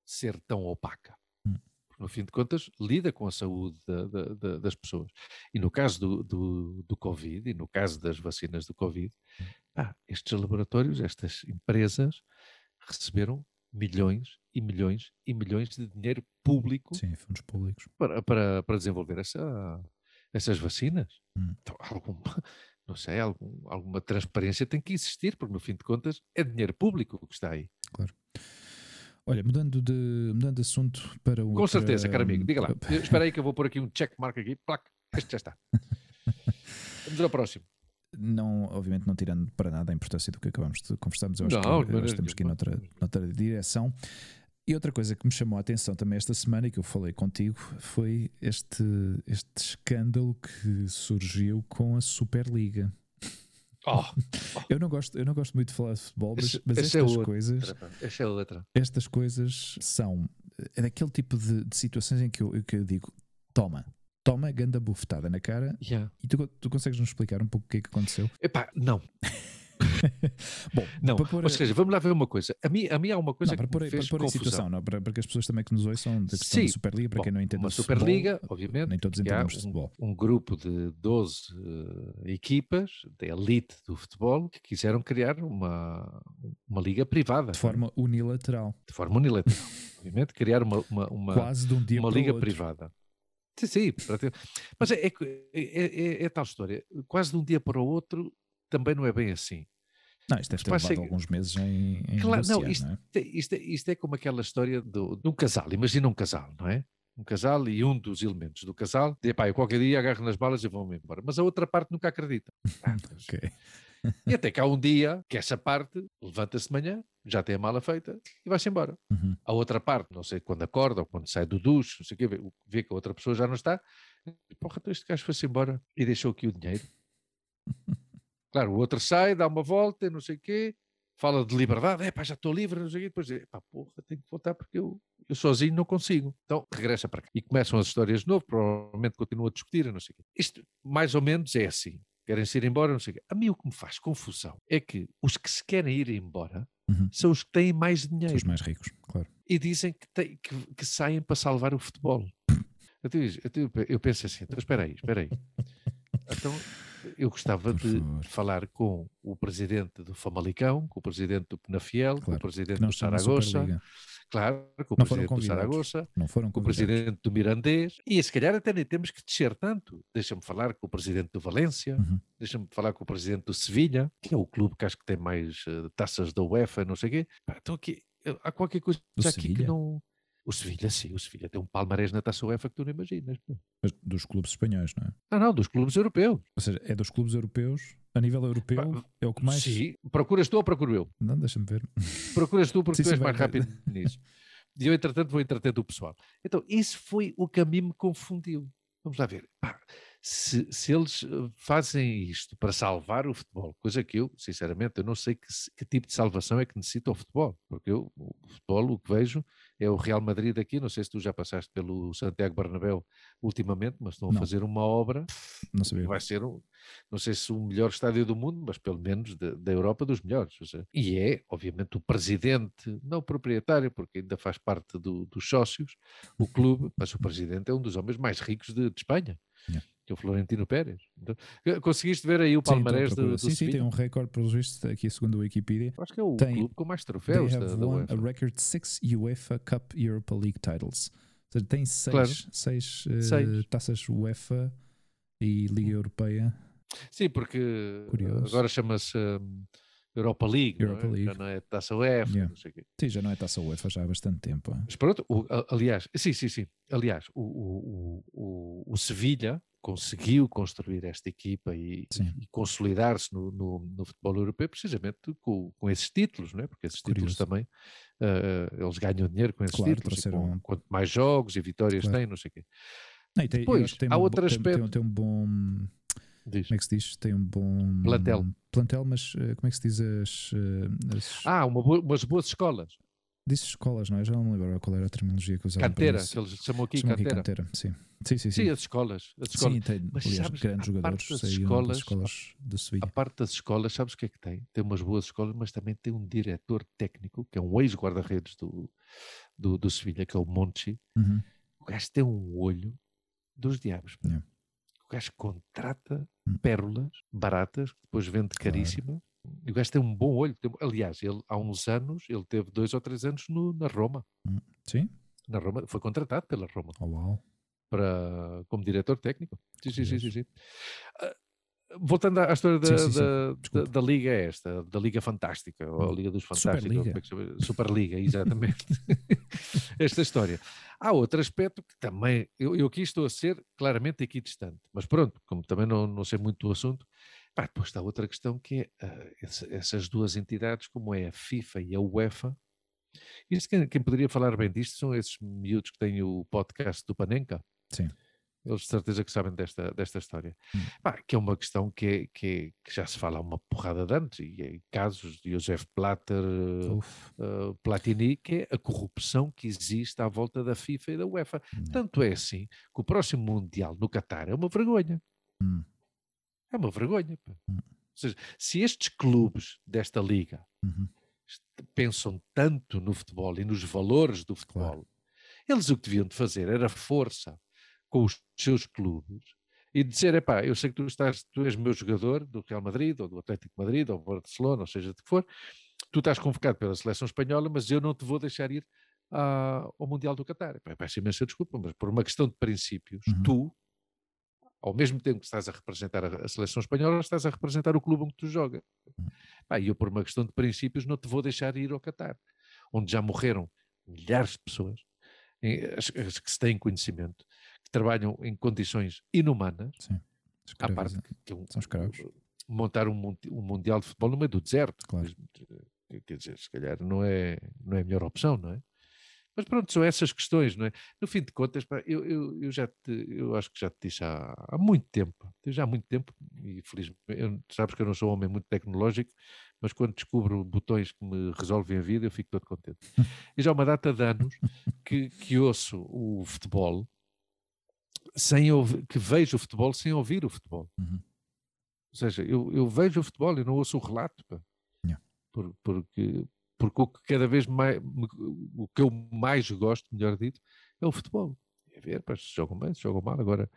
ser tão opaca. Uhum. No fim de contas, lida com a saúde da, da, da, das pessoas. E no caso do, do, do, Covid, e no caso das vacinas do Covid, hum. estes laboratórios, estas empresas, receberam milhões e milhões e milhões de dinheiro público Sim, fundos públicos. Para, para, para desenvolver essa, essas vacinas. Hum. Então, algum, não sei, algum, alguma transparência tem que existir, porque no fim de contas é dinheiro público que está aí. Claro. Olha, mudando de, mudando de assunto para o. Com certeza, caro amigo, diga lá. Espera aí que eu vou pôr aqui um check mark aqui. Plac, este já está. Vamos ao próximo não, obviamente não tirando para nada a importância do que acabamos de conversar, mas eu acho não, que nós temos que ir noutra, noutra direção. E outra coisa que me chamou a atenção também esta semana e que eu falei contigo foi este, este escândalo que surgiu com a Superliga. Oh, oh. Eu, não gosto, eu não gosto muito de falar de futebol, mas, mas é estas é coisas. Essa é outra. Estas coisas são é daquele tipo de, de situações em que eu, que eu digo: toma, toma ganda bufetada na cara yeah. e tu, tu consegues nos explicar um pouco o que é que aconteceu? Epá, não. Bom, não, pôr, ou seja, vamos lá ver uma coisa. A mim, a mim há uma coisa não, para que pôr, me fez para pôr situação, não, para, para que as pessoas também que nos ouçam da questão Sim. da Superliga, para Bom, quem não entende uma Superliga, obviamente, nem todos entendemos um, futebol. Um grupo de 12 uh, equipas da elite do futebol que quiseram criar uma, uma liga privada. De forma unilateral. De forma unilateral, obviamente, criar uma, uma, uma, Quase de um dia uma liga outro. privada. Sim, sim. Mas é, é, é, é, tal história. Quase de um dia para o outro também não é bem assim. Não, isto deve ter levado alguns meses em, em claro, não, isto, não é? Isto, é, isto, é como aquela história do, de um casal. Imagina um casal, não é? Um casal e um dos elementos do casal diz, pá, eu qualquer dia agarro nas balas e vou-me embora. Mas a outra parte nunca acredita. Ah, ok. E até que há um dia que essa parte levanta-se de manhã, já tem a mala feita e vai-se embora. Uhum. A outra parte, não sei quando acorda ou quando sai do duche, não sei o quê, vê, vê que a outra pessoa já não está. Porra, então este gajo foi-se embora e deixou aqui o dinheiro. claro, o outro sai, dá uma volta, não sei o quê, fala de liberdade, é pá, já estou livre, não sei o quê, depois diz, pá, porra, tenho que voltar porque eu, eu sozinho não consigo. Então regressa para cá. E começam as histórias de novo, provavelmente continuam a discutir, não sei o quê. Isto, mais ou menos, é assim querem-se ir embora, não sei o quê. A mim o que me faz confusão é que os que se querem ir embora uhum. são os que têm mais dinheiro. São os mais ricos, claro. E dizem que, tem, que, que saem para salvar o futebol. eu, eu, eu penso assim, então espera aí, espera aí. Então, eu gostava Por de favor. falar com o presidente do Famalicão, com o presidente do Penafiel, claro, com o presidente do Saragossa, claro, com o não presidente do Saragossa, não foram com o presidente do Mirandês, e se calhar até nem temos que descer tanto. Deixa-me falar com o presidente do Valência, uhum. deixa-me falar com o presidente do Sevilha, que é o clube que acho que tem mais uh, taças da UEFA, não sei o quê. Então aqui, há qualquer coisa aqui que não o Sevilha, sim, o Sevilha tem um palmarés na taça UEFA que tu não imaginas. Mas dos clubes espanhóis, não é? Não, não, dos clubes europeus. Ou seja, é dos clubes europeus, a nível europeu, é o que mais. Sim, procuras tu ou procuro eu? Não, deixa-me ver. Procuras tu porque sim, tu és mais rápido nisso. E eu, entretanto, vou entreter o pessoal. Então, isso foi o que a mim me confundiu. Vamos lá ver. Pá, se, se, eles eh, fazem isto para salvar o futebol, coisa que eu, sinceramente, eu não sei que, que, tipo de salvação é que necessita o futebol, porque eu, o futebol, o que vejo é o Real Madrid aqui, não sei se tu já passaste pelo Santiago Bernabéu ultimamente, mas estão não. a fazer uma obra não sabia. vai ser, um, não sei se o melhor estádio do mundo, mas pelo menos de, da Europa dos melhores. Seja, e é, obviamente, o presidente, não o proprietário, porque ainda faz parte do, dos sócios, o clube, mas o presidente é um dos homens mais ricos de, de Espanha. Yeah que é o Florentino Pérez. Então, conseguiste ver aí o palmarés sim, do, Sim, sim, tem um recorde, pelos vistos, aqui segundo a Wikipedia. Acho que é o tem, clube com mais troféus da, da UEFA. a record six UEFA Cup Europa League titles. Ou seja, tem seis, claro. seis, uh, seis. taças UEFA e Liga Europeia. Sim, porque Curioso. agora chama-se... Um, Europa League, Europa não é? League. já não é Taça UEFA, yeah. não sei o quê. Sim, já não é Taça UEFA já há bastante tempo. Mas pronto, o, aliás, sim, sim, sim. Aliás, o, o, o, o Sevilha conseguiu construir esta equipa e, e consolidar-se no, no, no, futebol europeu precisamente com, com esses títulos, não é? porque esses Curioso. títulos também uh, eles ganham dinheiro com esses claro, títulos, com, quanto mais jogos e vitórias claro. têm, não sei o quê. Não, tem, Depois, tem há um, outro aspecto... Tem, tem, um bom... Diz. Como é que se diz? Tem um bom. Plantel. plantel, mas uh, como é que se diz as. Uh, as... Ah, uma umas boas escolas. Disse escolas, não é? Já não me lembro qual era a terminologia que usavam. Canteira, que eles chamam aqui chamam canteira. Canteira. Sim. Sim, sim, sim. sim as escolas. As escolas. Sim, tem Mas, aliás, sabes, grandes jogadores das escolas, escolas de Sevilha. A parte das escolas, sabes o que é que tem? Tem umas boas escolas, mas também tem um diretor técnico, que é um ex-guarda-redes do, do, do Sevilha, que é o Monchi. Uhum. O gajo tem um olho dos diabos. Yeah. O gajo contrata uhum. pérolas baratas, que depois vende claro. caríssimas o gajo tem um bom olho. Aliás, ele, há uns anos, ele teve dois ou três anos no, na Roma. Hum, sim? Na Roma, foi contratado pela Roma. Oh, uau. Para, como diretor técnico. Sim, sim, sim, sim, sim. Uh, voltando à história da, sim, sim, da, da, da, Liga esta, da Liga Fantástica, ou a Liga dos Fantásticos, Superliga, é Superliga exatamente. Esta história. Há outro aspecto que também, eu, eu aqui estou a ser claramente aqui distante, mas pronto, como também não, não sei muito do assunto, Pá, depois está outra questão que é uh, essas duas entidades, como é a FIFA e a UEFA. Isto, quem, quem, poderia falar bem disto são esses miúdos que têm o podcast do Panenka. Sim. Eles de certeza que sabem desta, desta história. Hum. Pá, que é uma questão que, é, que, é, que, já se fala uma porrada de anos, e em casos de Josef Platter, uh, Platini, que é a corrupção que existe à volta da FIFA e da UEFA. Hum. Tanto é assim que o próximo Mundial no Qatar é uma vergonha. Hum. É uma vergonha. Hum. Ou seja, se estes clubes desta liga uhum. pensam tanto no futebol e nos valores do futebol, claro. eles o que deviam de fazer era força com os seus clubes e dizer, epá, eu sei que tu, estás, tu és meu jogador do Real Madrid, ou do Atlético Madrid, ou do Barcelona, ou seja, de que for, tu estás convocado pela seleção espanhola, mas eu não te vou deixar ir uh, ao Mundial do Qatar. Peço imensa desculpa, mas por uma questão de princípios, uhum. tu, ao mesmo tempo que estás a representar a, seleção espanhola, estás a representar o clube onde tu jogas. Hum. E eu, por uma questão de princípios, não te vou deixar ir ao Qatar, onde já morreram milhares de pessoas, as, as que se têm conhecimento, que trabalham em condições inumanas, Sim. à parte que, que um, são escravos. montar um, um mundial de futebol no meio do deserto. Claro. Quer dizer, se calhar não é, não é a melhor opção, não é? Mas pronto, são essas questões, não é? No fim de contas, pá, eu, eu, eu, já te, eu acho que já te disse há, há muito tempo, já há muito tempo, e felizmente, eu, sabes que eu não sou um homem muito tecnológico, mas quando descubro botões que me resolvem a vida, eu fico todo contente. e já há uma data de anos que, que ouço o futebol, sem ouvir, que vejo o futebol sem ouvir o futebol. Uhum. Ou seja, eu, eu vejo o futebol e não ouço o relato, pá. Yeah. Por, porque, porque o que cada vez mais, o que eu mais gosto, melhor dito, é o futebol. É ver, pá, se jogam bem, se jogam mal, agora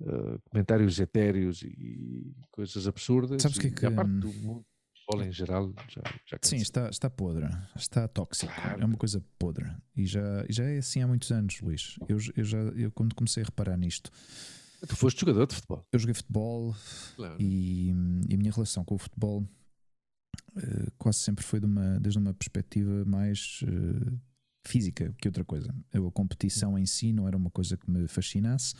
uh, comentários etéreos e coisas absurdas. Sabes que, é que... a parte do mundo futebol em geral já, já Sim, está, está podre, está tóxico, claro. é uma coisa podre e já, já é assim há muitos anos, Luís. Eu, eu já, eu quando comecei a reparar nisto, Tu foste jogador de futebol? Eu joguei futebol claro. e, e, a minha relação com o futebol uh, quase sempre foi de uma, desde uma perspectiva mais uh, física que outra coisa. Eu, a competição em si não era uma coisa que me fascinasse,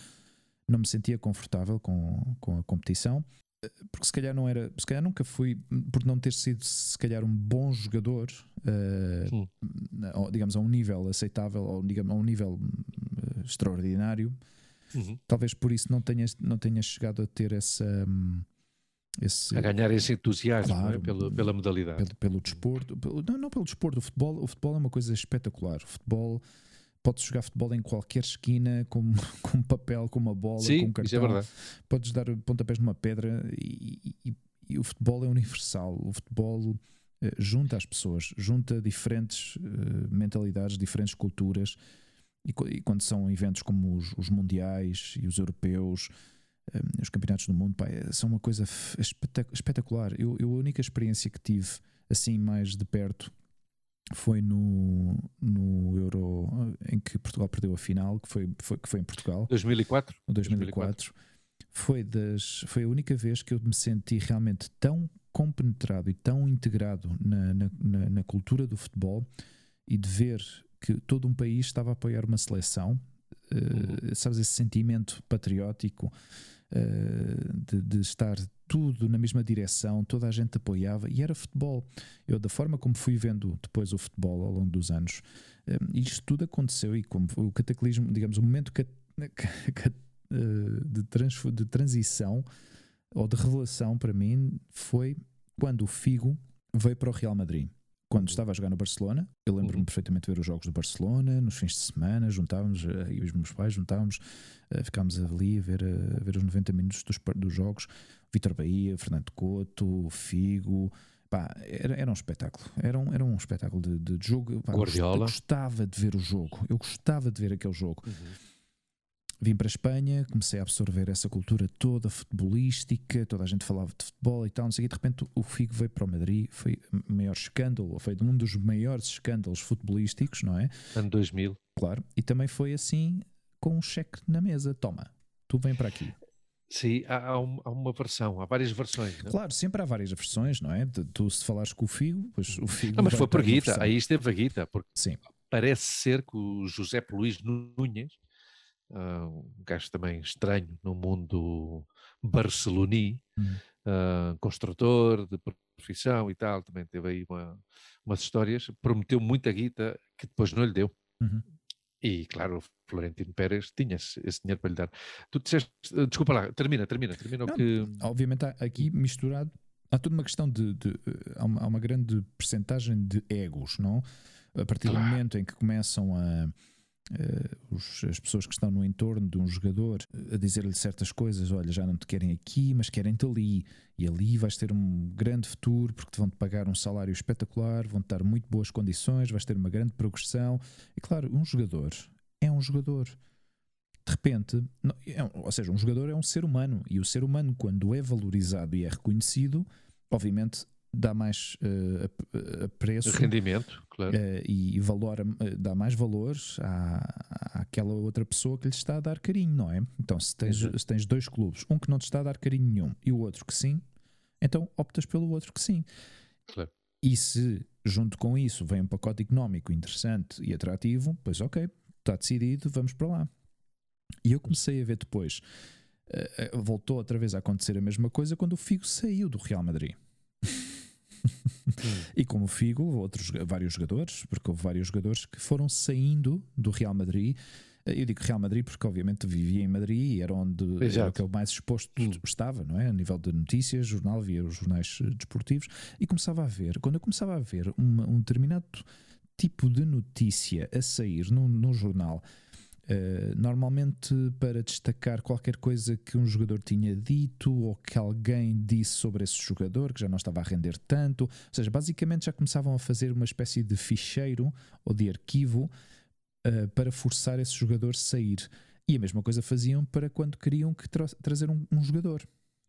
não me sentia confortável com, com a competição porque se calhar não era, se calhar nunca fui, por não ter sido se calhar um bom jogador, uh, digamos a um nível aceitável ou digamos a um nível uh, extraordinário, uhum. talvez por isso não tenha, não tenha chegado a ter essa. Um, esse, a ganhar esse entusiasmo claro, é? pela, pela modalidade, pelo, pelo desporto, pelo, não, não pelo desporto, o futebol, o futebol é uma coisa espetacular. O futebol podes jogar futebol em qualquer esquina, com, com papel, com uma bola, Sim, com um cartão. Isso é verdade. Podes dar pontapés numa pedra e, e, e, o futebol é universal. O futebol uh, junta as pessoas, junta diferentes uh, mentalidades, diferentes culturas. E, e, quando são eventos como os, os mundiais e os europeus, um, os campeonatos do mundo, pá, são uma coisa espetacular. Eu, eu, a única experiência que tive assim mais de perto foi no, no Euro em que Portugal perdeu a final, que foi, foi, que foi em Portugal. 2004? 2004. 2004. Foi, das, foi a única vez que eu me senti realmente tão compenetrado e tão integrado na, na, na, na cultura do futebol e de ver que todo um país estava a apoiar uma seleção, uh, sabes, esse sentimento patriótico de, de, estar tudo na mesma direção, toda a gente apoiava e era futebol. Eu, da forma como fui vendo depois o futebol ao longo dos anos, um, isto tudo aconteceu e como o cataclismo, digamos, o momento uh, de, trans, de transição ou de revelação para mim foi quando o Figo veio para o Real Madrid. Quando estava a jogar no Barcelona, eu lembro-me uhum. perfeitamente de ver os jogos do Barcelona, nos fins de semana, juntávamos, eh, e os meus pais juntávamos, uh, ficámos ali a ver, uh, a ver os 90 minutos dos, dos jogos. Vitor Bahia, Fernando Couto, Figo, pá, era, era um espetáculo. Era um, era um espetáculo de, de jogo. Pá, Guardiola. Eu gostava de ver o jogo. Eu gostava de ver aquele jogo. Uhum. Vim para a Espanha, comecei a absorver essa cultura toda futebolística, toda a gente falava de futebol e tal, não sei, e de repente o Figo veio para o Madrid, foi o maior escândalo, foi um dos maiores escândalos futebolísticos, não é? Ano 2000. Claro, e também foi assim com um cheque na mesa, toma, tu vem para aqui. Sim, há, há, uma versão, há várias versões. Não? É? Claro, sempre há várias versões, não é? Tu se falares com o Figo, pois o Figo. Não, mas foi por Guita, aí esteve a Guita, porque Sim. parece ser que o José Luís Núñez, uh, um gajo também estranho no mundo barceloni, uhum. uh, construtor de profissão e tal, também teve aí uma, umas histórias, prometeu muita guita que depois não lhe deu. Uhum. E claro, Florentino Pérez tinha esse, esse, dinheiro para lhe dar. Tu disseste, eh, desculpa lá, termina, termina, termina não, que. Obviamente aqui misturado, há toda uma questão de. de há, uma, há uma grande percentagem de egos, não? A partir claro. do momento em que começam a Uh, os, as pessoas que estão no entorno de um jogador a dizer-lhe certas coisas, olha, já não te querem aqui, mas querem-te ali, e ali vais ter um grande futuro porque te vão-te pagar um salário espetacular, vão-te dar muito boas condições, vais ter uma grande progressão. E claro, um jogador é um jogador. De repente, não, é, ou seja, um jogador é um ser humano, e o ser humano, quando é valorizado e é reconhecido, obviamente dá mais uh, preço rendimento claro. Uh, e, valor uh, dá mais valor à, àquela outra pessoa que lhe está a dar carinho não é? Então se tens, se tens dois clubes um que não te está a dar carinho nenhum e o outro que sim então optas pelo outro que sim. Claro. e se junto com isso vem um pacote económico interessante e atrativo pois ok está decidido vamos para lá. E eu comecei a ver depois voltou outra vez a acontecer a mesma coisa quando o Figo saiu do Real Madrid e como Figo, outros vários jogadores, porque houve vários jogadores que foram saindo do Real Madrid. Eu digo Real Madrid porque, obviamente, vivia em Madrid e era onde era o que eu mais exposto hum. estava, não é? A nível de notícias, jornal, via os jornais eh, desportivos e começava a ver, quando eu começava a ver uma, um determinado tipo de notícia a sair num, num jornal Uh, normalmente para destacar qualquer coisa que um jogador tinha dito ou que alguém disse sobre esse jogador que já não estava a render tanto. Ou seja, basicamente já começavam a fazer uma espécie de ficheiro ou de arquivo uh, para forçar esse jogador a sair. E a mesma coisa faziam para quando queriam que tra trazer um, um, jogador.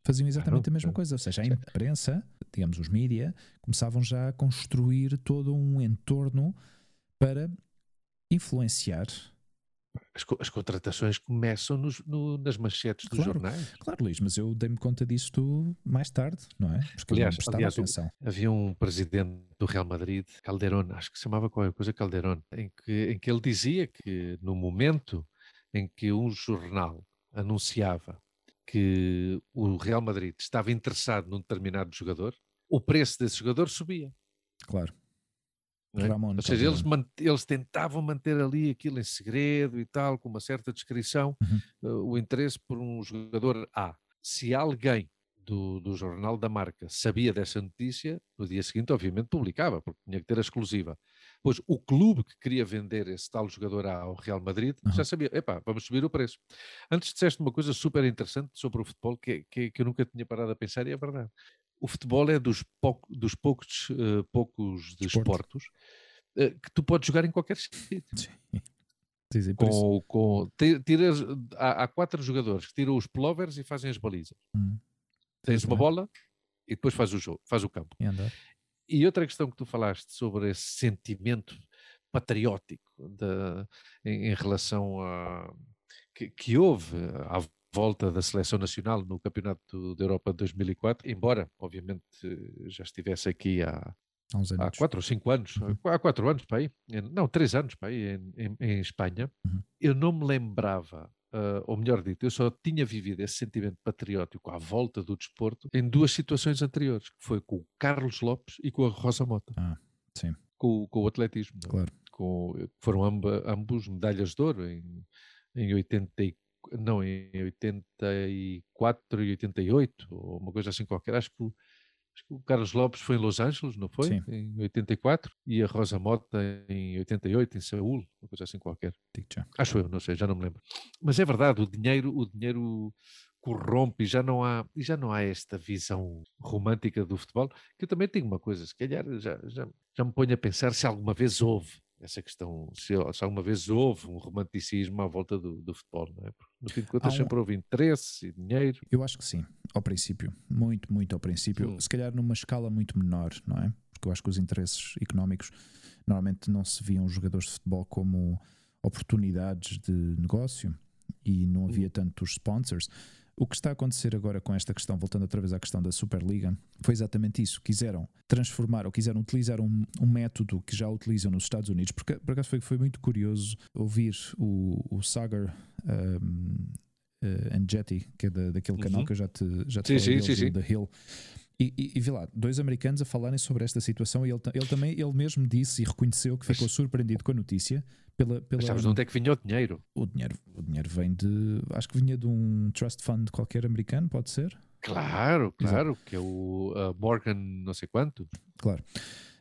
Faziam exatamente a mesma coisa. Ou seja, a imprensa, digamos os mídia, começavam já a construir todo um entorno para influenciar as, as, contratações começam nos, no, nas manchetes dos claro, jornais. Claro, Luís, mas eu dei-me conta disto mais tarde, não é? Porque aliás, aliás atenção. havia um presidente do Real Madrid, Calderón, acho que se chamava qualquer coisa Calderón, em que, em que ele dizia que no momento em que um jornal anunciava que o Real Madrid estava interessado num determinado jogador, o preço desse jogador subia. Claro. É? Ramon, Ou seja, eles, eles, tentavam manter ali aquilo em segredo e tal, com uma certa descrição, uhum. uh, o interesse por um jogador A. Se alguém do, do, jornal da marca sabia dessa notícia, no dia seguinte, obviamente, publicava, porque tinha que ter a exclusiva. Pois o clube que queria vender esse tal jogador ao Real Madrid uhum. já sabia, epá, vamos subir o preço. Antes disseste uma coisa super interessante sobre o futebol que, que, que eu nunca tinha parado a pensar e é verdade o futebol é dos, pouco, dos poucos, uh, poucos desportos uh, que tu podes jogar em qualquer sítio. Sim. com, com, tiras, há, há, quatro jogadores que tiram os plovers e fazem as balizas. Hum. Tens uma bola e depois faz o jogo, faz o campo. E, e outra questão que tu falaste sobre esse sentimento patriótico de, em, em, relação a que, que houve à volta da seleção nacional no Campeonato da Europa de 2004, embora, obviamente, já estivesse aqui há, há quatro ou cinco anos, uhum. há quatro anos para aí, não, três anos para aí, em, em, em Espanha, uhum. eu não me lembrava, uh, ou melhor dito, eu só tinha vivido esse sentimento patriótico à volta do desporto em duas situações anteriores, que foi com o Carlos Lopes e com a Rosa Mota. Ah, sim. Com, com o atletismo. Claro. Com, foram amba, ambos medalhas de ouro em, em 84 não, em 84 e 88, ou uma coisa assim qualquer. Acho que, o, acho que o Carlos Lopes foi em Los Angeles, não foi? Sim. Em 84, e a Rosa Mota em 88, em Seul, uma coisa assim qualquer. Acho eu, não sei, já não me lembro. Mas é verdade, o dinheiro, o dinheiro corrompe e já não há e já não há esta visão romântica do futebol que eu também tenho uma coisa se calhar já, já, já me ponho a pensar se alguma vez houve essa questão, se, se, alguma vez houve um romanticismo à volta do, do futebol, não é? Porque, no fim de contas um... sempre houve interesse e dinheiro. Eu acho que sim, ao princípio, muito, muito ao princípio, hum. se calhar numa escala muito menor, não é? Porque eu acho que os interesses económicos normalmente não se viam os jogadores de futebol como oportunidades de negócio e não havia hum. tantos sponsors. O que está a acontecer agora com esta questão, voltando outra vez à questão da Superliga, foi exatamente isso. Quiseram transformar ou quiseram utilizar um, um método que já utilizam nos Estados Unidos, porque por acaso foi, foi muito curioso ouvir o, o Sagar um, uh, Jetty, que é da, daquele canal uhum. que eu já te, já te sim, falei sim, sim, da Hill. E, e, e vi lá, dois americanos a falarem sobre esta situação e ele, ele também, ele mesmo disse e reconheceu que ficou surpreendido com a notícia pela, pela... Mas sabes de onde é que vinha o dinheiro? O dinheiro, o dinheiro vem de. Acho que vinha de um trust fund qualquer americano, pode ser? Claro, claro, Exato. que é o uh, Morgan, não sei quanto. Claro.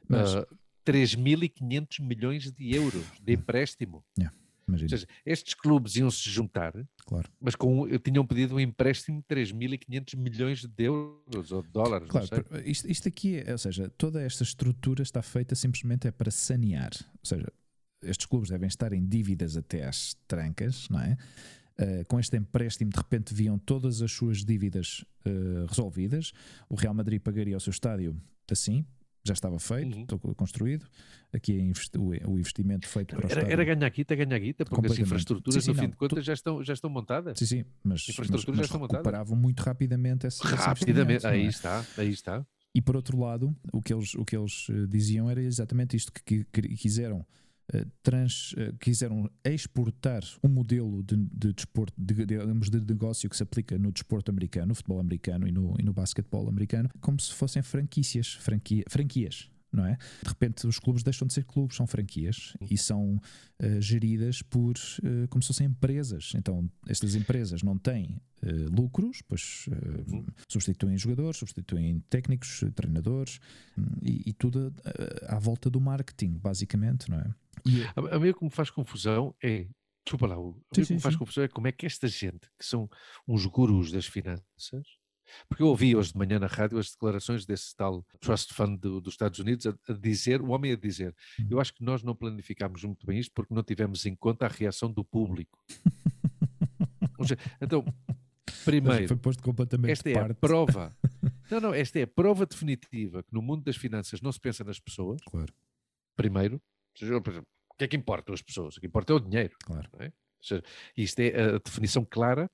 Mas... Uh, 3.500 milhões de euros de empréstimo. Yeah. Imagina. Ou seja, estes clubes iam se juntar, claro. mas com, tinham pedido um empréstimo de 3.500 milhões de euros ou de dólares. Claro, isto, isto, aqui é, ou seja, toda esta estrutura está feita simplesmente é para sanear. Ou seja, estes clubes devem estar em dívidas até às trancas, não é? Uh, com este empréstimo, de repente, viam todas as suas dívidas uh, resolvidas. O Real Madrid pagaria o seu estádio assim, já estava feito, uhum. construído. Aqui é o investimento feito para o era. Era ganhar guita, ganhar guita, porque as infraestruturas, sim, sim, no fim de contas, tu... já, estão, já estão montadas. Sim, sim, mas, infraestruturas mas, mas já estão recuperavam muito rapidamente essa Rapidamente, aí é? está, aí está. E por outro lado, o que eles, o que eles eh, diziam era exatamente isto: que, que quiseram trans, eh, quiseram exportar um modelo de, de desporto, de, digamos, de negócio que se aplica no desporto americano, no futebol americano e no, e no basquetebol americano, como se fossem franquícias, franquia, franquias não é? De repente os clubes deixam de ser clubes, são franquias e são uh, geridas por uh, como se fossem empresas. Então estas empresas não têm uh, lucros, pois uhum. substituem jogadores, substituem técnicos, treinadores um, e, e, tudo à volta do marketing, basicamente, não é? E, a, a mim o que me faz confusão é Desculpa lá, o que me faz confusão é como é que esta gente, que são uns gurus das finanças, porque eu ouvi hoje de manhã na rádio as declarações desse tal Trust Fund do, dos Estados Unidos a, a, dizer, o homem a dizer, eu acho que nós não planificámos muito bem isto porque não tivemos em conta a reação do público. então, primeiro, foi posto completamente esta é a prova. Não, não, esta é a prova definitiva que no mundo das finanças não se pensa nas pessoas. Claro. Primeiro, o que é que importa as pessoas? O que importa é o dinheiro. Claro. É? Seja, isto é a definição clara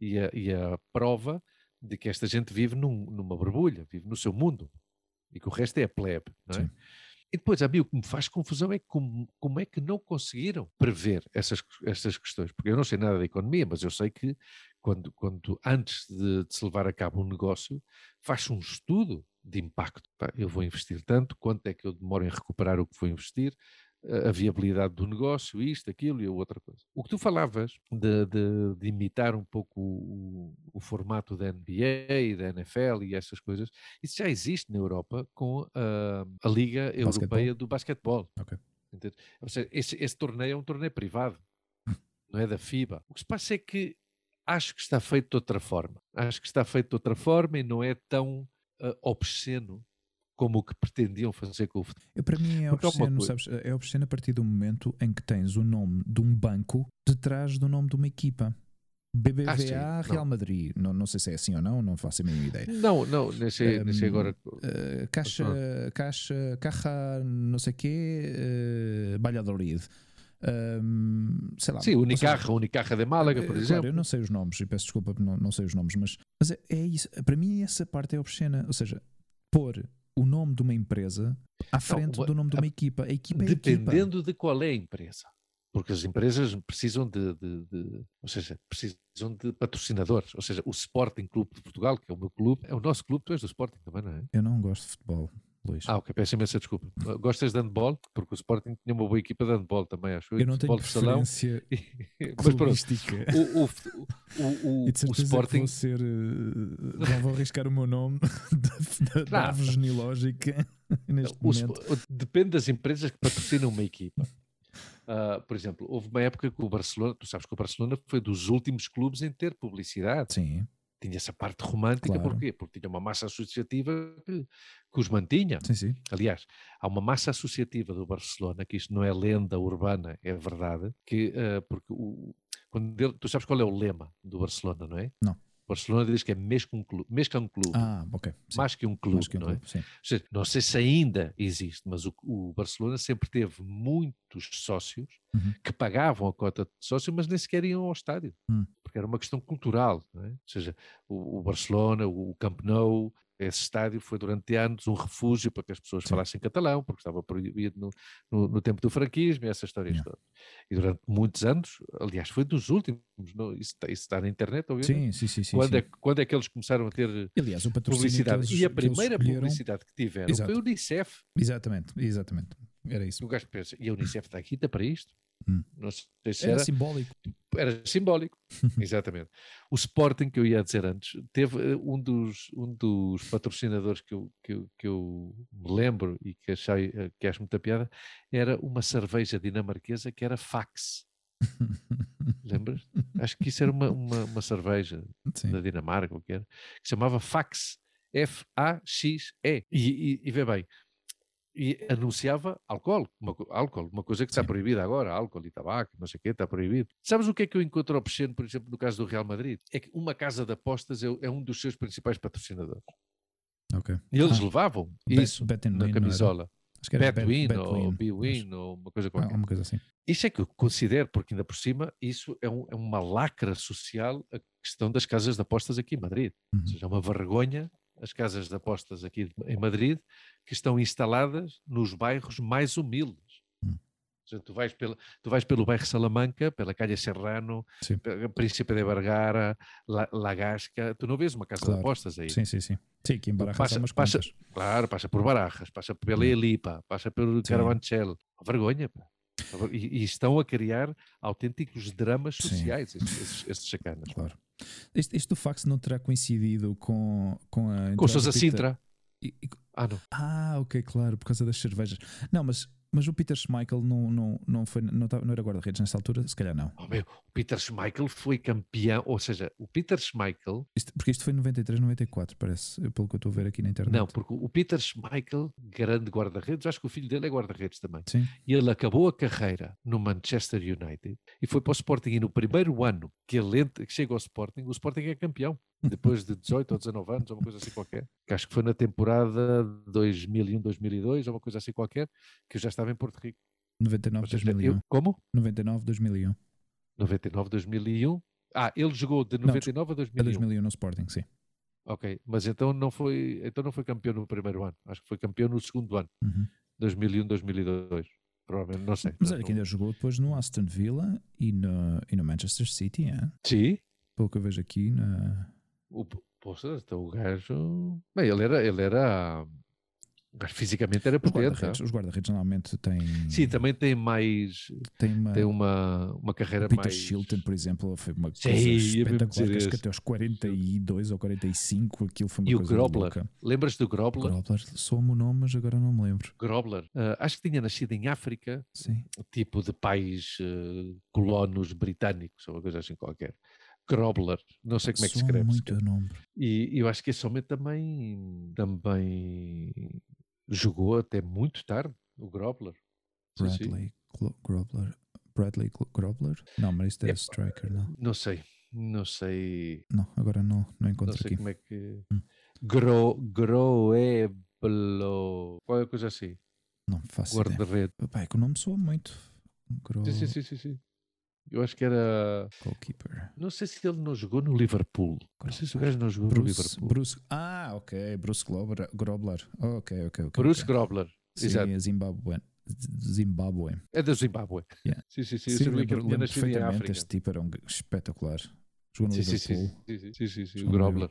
e a, e a prova de que esta gente vive num, numa borbulha, vive no seu mundo e que o resto é a plebe, não é? Sim. E depois, a mim, o que me faz confusão é como, como é que não conseguiram prever essas, essas questões. Porque eu não sei nada da economia, mas eu sei que quando, quando antes de, de se levar a cabo um negócio, faz um estudo de impacto. Eu vou investir tanto, quanto é que eu demoro em recuperar o que vou investir, a viabilidade do negócio, isto, aquilo e a outra coisa. O que tu falavas de, de, de imitar um pouco o, o, formato da NBA e da NFL e essas coisas, isso já existe na Europa com a, a Liga Europeia do Basquetebol. Okay. Ou seja, esse, esse torneio é um torneio privado, não é da FIBA. O que se passa é que acho que está feito de outra forma. Acho que está feito de outra forma e não é tão uh, obsceno como o que pretendiam fazer com o futebol. Eu, para mim é obsceno, sabes, é obsceno a partir do momento em que tens o nome de um banco detrás do nome de uma equipa. BBVA ah, Real Madrid, não, não sei se é assim ou não, não faço a mínima ideia. Não, não, deixei, um, deixei agora. Uh, caixa, caixa, Caja, não sei quê, uh, Valladolid. Um, sei lá, Sim, Unicarra, Unicarra de Málaga, por exemplo. Claro, eu não sei os nomes e peço desculpa, não, não sei os nomes, mas, mas é, é isso. Para mim, essa parte é obscena. Ou seja, pôr o nome de uma empresa à frente não, do nome de uma equipa. A equipa é Dependendo equipa. de qual é a empresa. Porque as empresas precisam de, de, de, ou seja, precisam de patrocinadores. Ou seja, o Sporting Clube de Portugal, que é o meu clube, é o nosso clube, tu és do Sporting também, não é? Eu não gosto de futebol. Luís. Ah, ok, peço imensa desculpa. Gostas de handball? Porque o Sporting tinha uma boa equipa de handball também, acho. Eu não tenho preferência Mas pronto, o, o, o, o, Sporting... Vou ser, uh, não vou arriscar o meu nome da, árvore genealógica neste momento. Depende das empresas que patrocinam uma equipa. Uh, por exemplo, houve uma época que o Barcelona, tu sabes que o Barcelona foi dos últimos clubes em ter publicidade. Sim tinha essa parte romântica, claro. porquê? Porque tinha uma massa associativa que, que os mantinha. Sim, sim. Aliás, há uma massa associativa do Barcelona, que isto não é lenda urbana, é verdade, que, uh, porque o, quando ele, tu sabes qual é o lema do Barcelona, não é? Não. Barcelona diz que é mais que um clube, mais que um clube. Ah, ok. Sim. Mais que um clube, que um não é? Sim. Seja, não sei se ainda existe, mas o, o Barcelona sempre teve muitos sócios uhum. que pagavam a cota de sócio, mas nem sequer iam ao estádio, uhum. porque era uma questão cultural, não é? Ou seja, o, o Barcelona, o Camp Nou, esse estádio foi durante anos um refúgio para que as pessoas Sim. falassem catalão, porque estava proibido no, no, no tempo do franquismo e essas histórias yeah. todas. E durante muitos anos, aliás, foi dos últimos, no, isso, está, isso, está, na internet, obviamente. Sim, sim, sim. Quando, sim. É, quando é que eles começaram a ter aliás, publicidade? Eles, e a primeira publicidade que tiveram Exato. foi o Unicef. Exatamente, exatamente. Era isso. O gajo pensa, e a Unicef está aqui, está para isto? Hum. Não sei se era, era simbólico. Era simbólico, exatamente. O Sporting, que eu ia dizer antes, teve eh, um dos, um dos patrocinadores que eu, que, eu, que eu me lembro e que achei eh, que acho muita piada, era uma cerveja dinamarquesa que era Fax. Lembras? Acho que isso era uma, uma, uma cerveja Sim. da Dinamarca, o que era, que se chamava Fax. F-A-X-E. E, e, e vê bem, e anunciava álcool, uma, álcool, uma coisa que está proibida agora, álcool e tabaco, não sei o quê, está proibido. Sabes o que é que eu encontro obsceno, por exemplo, no caso do Real Madrid? É que uma casa de apostas é, é um dos seus principais patrocinadores. Ok. E eles ah, levavam isso Bet, na camisola. Acho que era Betwin Bet, ou Bwin ou uma coisa qualquer. Ah, uma coisa assim. Isso é que eu considero, porque ainda por cima, isso é, um, é uma lacra social a questão das casas de apostas aqui em Madrid. Uhum. Ou seja, é uma vergonha as casas de apostas aqui em Madrid que estão instaladas nos bairros mais humildes. Hum. Seja, tu, vais pela, tu vais pelo bairro Salamanca, pela Calha Serrano, sim. Príncipe de Vergara, La, Lagasca, tu não vês uma casa claro. de apostas aí. Sim, sim, sim. Sim, aqui em Barajas passa, passa, Claro, passa por Barajas, passa pela hum. Elipa, passa pelo Carabanchel. Vergonha, pá. E, e, estão a criar autênticos dramas sociais, estes, estes sacanas. Claro. Este, este do fax não terá coincidido com, com a. Com Sousa Sintra. E, e, ah, não. Ah, ok, claro, por causa das cervejas. Não, mas mas o Peter Schmeichel não, não, não, foi, não, não era guarda-redes nessa altura? Se calhar não. Oh, meu, o Peter Schmeichel foi campeão, ou seja, o Peter Schmeichel... Isto, porque isto foi em 93, 94, parece, pelo que eu estou a ver aqui na internet. Não, porque o Peter Schmeichel, grande guarda-redes, acho que o filho dele é guarda-redes também. Sim. E ele acabou a carreira no Manchester United e foi para o Sporting e no primeiro ano que ele que chega ao Sporting, o Sporting é campeão depois de 18 ou 19 anos, ou uma coisa assim qualquer, que acho que foi na temporada 2001, 2002, ou uma coisa assim qualquer, que eu já estava em Porto Rico. 99, seja, 2001. Eu, como? 99, 2001. 99, 2001. Ah, ele jogou de 99 não, a 2001. A 2001 no Sporting, sim. Ok, mas então não foi, então não foi campeão no primeiro ano, acho que foi campeão no segundo ano, uhum. 2001, 2002. Provavelmente, não sei. Mas olha que ainda jogou depois no Aston Villa e no, e no Manchester City, é? Sim. Pelo que eu vejo aqui na, o, poxa, então o gajo. Bem, ele era. Ele era mas fisicamente era potente. Os guarda-redes guarda normalmente têm. Sim, também tem mais. Tem uma, tem uma, uma carreira Peter mais. Shilton, por exemplo, foi uma Sim, coisa espetacular. Acho que até aos 42 ou 45 aquilo foi uma e coisa. E o Grobler. Lembras do Grobler? Grobler, sou-me o nome, mas agora não me lembro. Grobler. Uh, acho que tinha nascido em África, Sim. tipo de pais uh, colonos britânicos, ou uma coisa assim qualquer. Grobler, não sei como é que se escreve. muito nome. E eu acho que esse homem também, também jogou até muito tarde, o Grobler. Bradley Grobler. Bradley Grobler? Não, mas isso é, é striker, não? Não sei, não sei. Não, agora não, não encontro não sei aqui. como é que. Hum. Gro, Groeblo. Qualquer coisa assim. Não faço Guarda-rede. É que o nome soa muito. Gro... Sim, sim, sim, sim. Eu acho que era. Goalkeeper. Não sei se ele não jogou no Liverpool. Não sei se o gajo não jogou Bruce, no Liverpool. Bruce, ah, ok. Bruce Grobler. Grobler. Oh, ok, ok, ok. Bruce okay. Grobler. Sim, Exato. Zimbabwe. Zimbabwe. É da Zimbabwe. Yeah. Sim, sim, sim. sim eu lembro, lembro perfeitamente. Este tipo era um espetacular. Jogou no sim, Liverpool. Sim, sim, sim. sim, sim. O Grobler.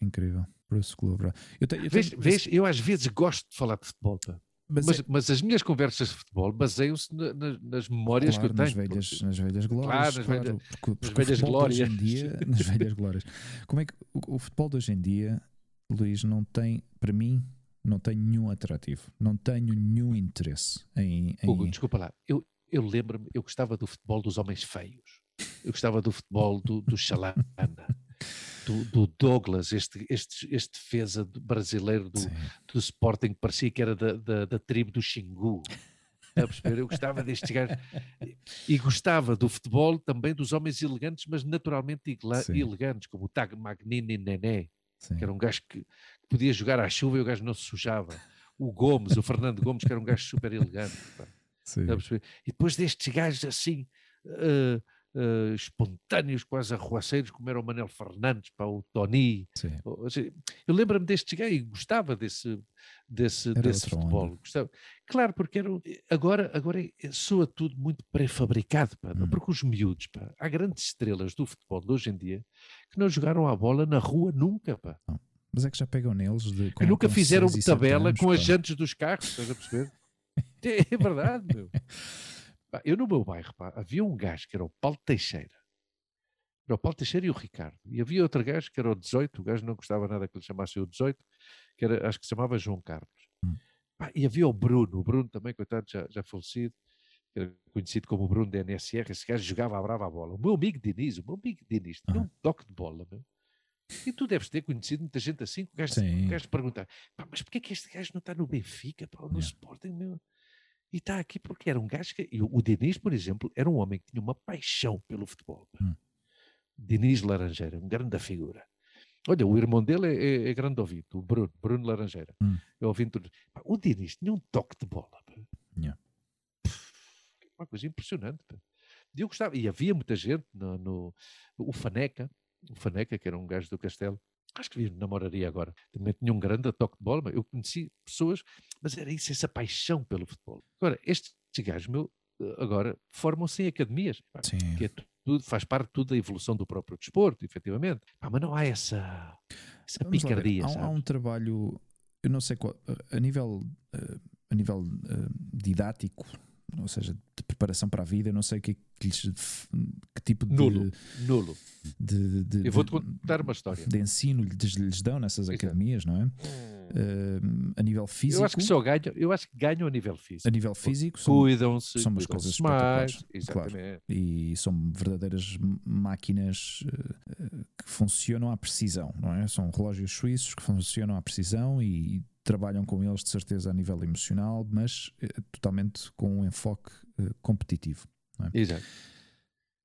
incrível. Bruce Glover. Eu, tenho, eu, tenho... Vês, eu às vezes gosto de falar de futebol, pá. Mas, mas, é... mas, as minhas conversas de futebol baseiam-se na, na, nas memórias claro, que eu tenho. Nas velhas, porque... nas velhas glórias. Claro, nas, claro, velhas, porque, porque nas velhas glórias. Hoje em dia, nas velhas glórias. Como é que o, o, futebol de hoje em dia, Luís, não tem, para mim, não tem nenhum atrativo. Não tenho nenhum interesse em. em... Hugo, desculpa lá. Eu, eu lembro-me, eu gostava do futebol dos homens feios. Eu gostava do futebol do, do Chalana do, do, Douglas, este, este, este defesa brasileiro do, do Sporting, que parecia que era da, da, da tribo do Xingu. A perceber? Eu gostava destes gajos e gostava do futebol também dos homens elegantes, mas naturalmente elegantes, como o Tag Magnini Nené, Sim. que era um gajo que podia jogar à chuva e o gajo não se sujava. O Gomes, o Fernando Gomes, que era um gajo super elegante. E depois destes gajos assim. Uh, uh, espontâneos, quase arruaceiros, como era o Manel Fernandes, para o Tony. Seja, eu lembro-me deste gay e gostava desse, desse, desse futebol. Gostava. Claro, porque era, agora, agora é, soa tudo muito pré-fabricado, hum. porque os miúdos, pá, há grandes estrelas do futebol de hoje em dia que não jogaram a bola na rua nunca. Pá. Mas é que já pegam neles. De, com, nunca fizeram tabela anos, com pá. as jantes dos carros, estás a perceber? é, é verdade, meu. Eu no meu bairro, pá, havia um gajo que era o Paulo Teixeira. Era o Paulo Teixeira e o Ricardo. E havia outro gajo que era o 18, o gajo não gostava nada que lhe chamasse o 18, que era, acho que se chamava João Carlos. Hum. Pá, e havia o Bruno, o Bruno também, coitado, já, já falecido, que era conhecido como o Bruno da NSR, esse gajo jogava a brava a bola. O meu amigo Diniz, o meu amigo Diniz, tinha um toque de bola, meu. E tu deves ter conhecido muita gente assim, que o gajo, o gajo perguntar, mas porquê que este gajo não está no Benfica, pá, no yeah. Sporting, meu? E está aqui porque era um gajo que. O Diniz, por exemplo, era um homem que tinha uma paixão pelo futebol. Hum. Diniz Laranjeira, um grande figura. Olha, o irmão dele é, é, é grande ouvido, o Bruno, Bruno Laranjeira. Hum. É ouvido tudo. O Diniz tinha um toque de bola. Yeah. Uma coisa impressionante. E eu gostava, e havia muita gente no, no, o Faneca, o Faneca, que era um gajo do Castelo, acho que vive namoraria agora. Também tinha um grande toque de bola, eu conheci pessoas, mas era isso, essa paixão pelo futebol. Agora, estes gajos, meu, agora formam-se em academias, pá, que é tudo, faz parte tudo da evolução do próprio desporto, efetivamente. Pá, mas não há essa, essa picardia. Há, há, um trabalho, eu não sei qual, a nível, eh, a nível eh, didático, ou seja, de preparação para a vida, eu não sei que, que, lhes, que tipo de. Nulo. Nulo. De, de, eu vou-te contar uma história. De ensino lhes, lhes dão nessas academias, não é? Uh, a nível físico. Eu acho que só ganham, eu acho que ganham a nível físico. A nível físico, cuidam-se, são umas coisas mais, claro. E são verdadeiras máquinas uh, que funcionam à precisão, não é? São relógios suíços que funcionam à precisão e trabalham com eles de certeza a nível emocional, mas eh, totalmente com um enfoque eh, competitivo. É? Exato.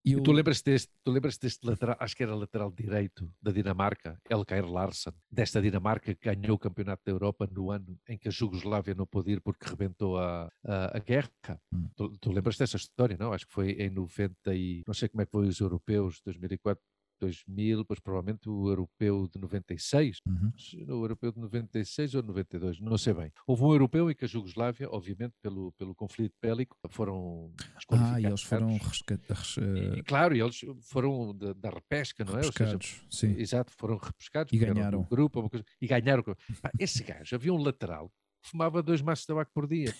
Eu... tu lembras deste, tu lembras deste lateral, acho que era lateral direito da Dinamarca, Elkair Larsson, desta Dinamarca que ganhou o Campeonato da Europa no ano em que a Jugoslávia não pôde ir porque rebentou a, a, a guerra. Hum. Tu, tu, lembras dessa história, não? Acho que foi em 90 e não sei como é que foi os europeus 2004, 2000, depois provavelmente o europeu de 96, uhum. o europeu de 96 ou 92, não sei bem. Houve um europeu em que a Jugoslávia, obviamente pelo, pelo conflito bélico, foram Ah, e eles foram rescatados. Uh... Claro, e eles foram da, da repesca, não é? Ou seja, sim. Exato, foram repescados. E ganharam. Um grupo, coisa, e ganharam. Esse gajo, havia um lateral que fumava dois maços de tabaco por dia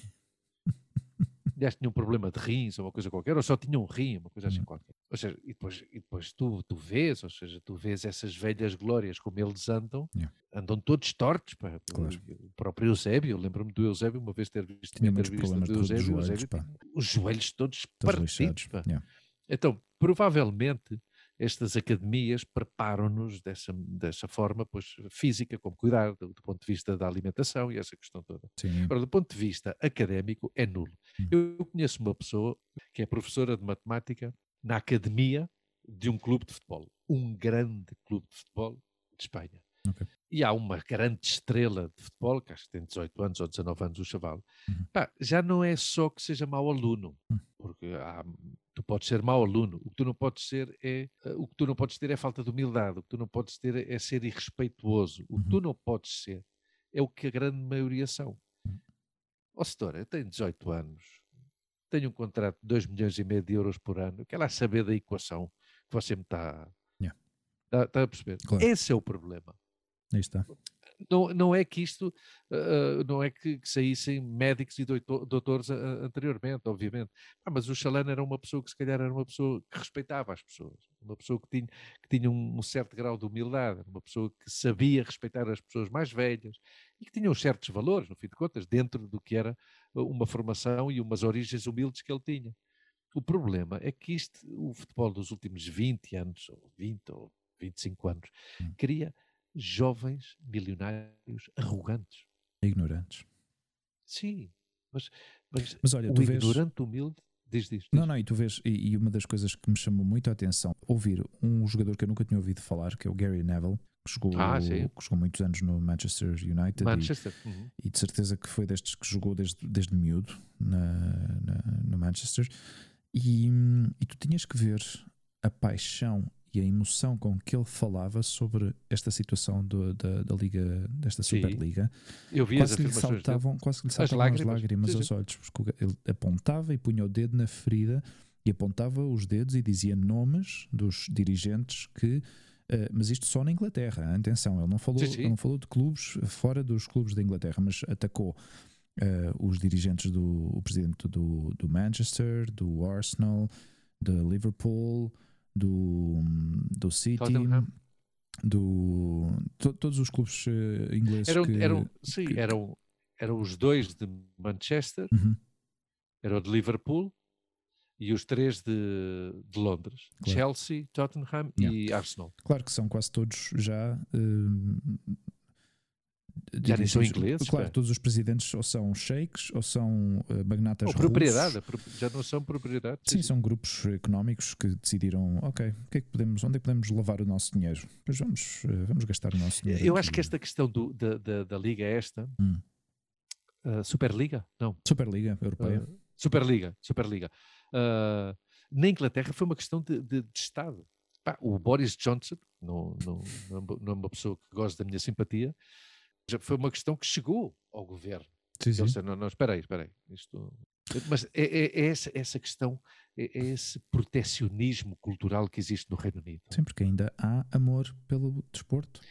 aliás, tinha um problema de rins ou uma coisa qualquer, ou só tinha um rim, uma coisa assim uhum. qualquer. Ou seja, e depois, e depois tu, tu vês, ou seja, tu vês essas velhas glórias como eles andam, yeah. andam todos tortos. Pá, claro. O próprio Eusébio, eu lembro-me do Eusébio uma vez ter visto tinha entrevista do Eusébio, joelhos, Eusébio os joelhos todos, todos partidos. Yeah. Então, provavelmente estas academias preparam-nos dessa, dessa forma pois, física, como cuidar do, do, ponto de vista da alimentação e essa questão toda. Sim. Agora, do ponto de vista académico, é nulo. Hum. Eu conheço uma pessoa que é professora de matemática na academia de um clube de futebol, um grande clube de futebol de Espanha. Okay. E há uma grande estrela de futebol, que acho que tem 18 anos ou 19 anos, o chaval. Uhum. Pá, já não é só que seja mau aluno, uhum. porque há, tu podes ser mau aluno. O que tu não podes ser é uh, o que tu não podes ter é falta de humildade. O que tu não podes ter é ser irrespeituoso. O que tu uhum. não podes ser é o que a grande maioria são. Ó oh, setora, eu tenho 18 anos, tenho um contrato de 2 milhões e meio de euros por ano, quero lá saber da equação que você me está. Yeah. Está, está a perceber? Claro. Esse é o problema. Aí está não, não é que isto, uh, não é que, que, saíssem médicos e doutor, doutores uh, anteriormente, obviamente. Ah, mas o Chalana era uma pessoa que se calhar era uma pessoa que respeitava as pessoas, uma pessoa que tinha, que tinha um, um certo grau de humildade, uma pessoa que sabia respeitar as pessoas mais velhas e que tinha uns certos valores, no fim de contas, dentro do que era uma formação e umas origens humildes que ele tinha. O problema é que isto, o futebol dos últimos 20 anos, ou 20 ou 25 anos, hum. cria jovens milionários arrogantes. Ignorantes. Sim, mas, mas, mas olha, o tu ignorante vês... humilde diz disto. Não, não, e tu vês, e, e, uma das coisas que me chamou muito a atenção, ouvir um jogador que eu nunca tinha ouvido falar, que é o Gary Neville, que jogou, ah, que jogou muitos anos no Manchester United Manchester. E, uhum. e, de certeza que foi destes que jogou desde, desde miúdo na, na, no Manchester. E, e tu tinhas que ver a paixão e a emoção com que ele falava sobre esta situação do, da, da liga, desta Superliga, eu vi quase, que lhe saltavam, quase que lhe saltavam as lágrimas, as lágrimas aos olhos, porque ele apontava e punha o dedo na ferida e apontava os dedos e dizia nomes dos dirigentes que Uh, mas isto só na Inglaterra, atenção, ele não falou, sim, sim. Ele não falou de clubes fora dos clubes da Inglaterra, mas atacou uh, os dirigentes do o presidente do, do Manchester, do Arsenal, do Liverpool, do, do City, Tottenham. do to, todos os clubes uh, ingleses eram, que, eram, sim, que, eram, eram os dois de Manchester, uhum. era o de Liverpool e os três de, de Londres, claro. Chelsea, Tottenham yeah. e Arsenal. Claro que são quase todos já uh, já nem são ingleses. Claro, todos os presidentes ou são sheiks ou são uh, magnatas ou propriedade, já não são propriedade. Sim, são grupos económicos que decidiram, ok, que é que podemos, onde é que podemos lavar o nosso dinheiro? Pois vamos, uh, vamos gastar o nosso dinheiro. Eu acho que esta questão do, da, da, da liga é esta, hum. uh, Superliga? Não. Superliga Europeia. Superliga, Superliga. Na Inglaterra foi uma questão de, de, de Estado. Pá, o Boris Johnson, não, não, não é uma pessoa que gosta da minha simpatia, foi uma questão que chegou ao governo. Sim, sim. Disse, não, não, espera aí, espera aí. Isto... Mas é, é, é essa, essa, questão, é, é, esse protecionismo cultural que existe no Reino Unido. Sim, porque ainda há amor pelo desporto.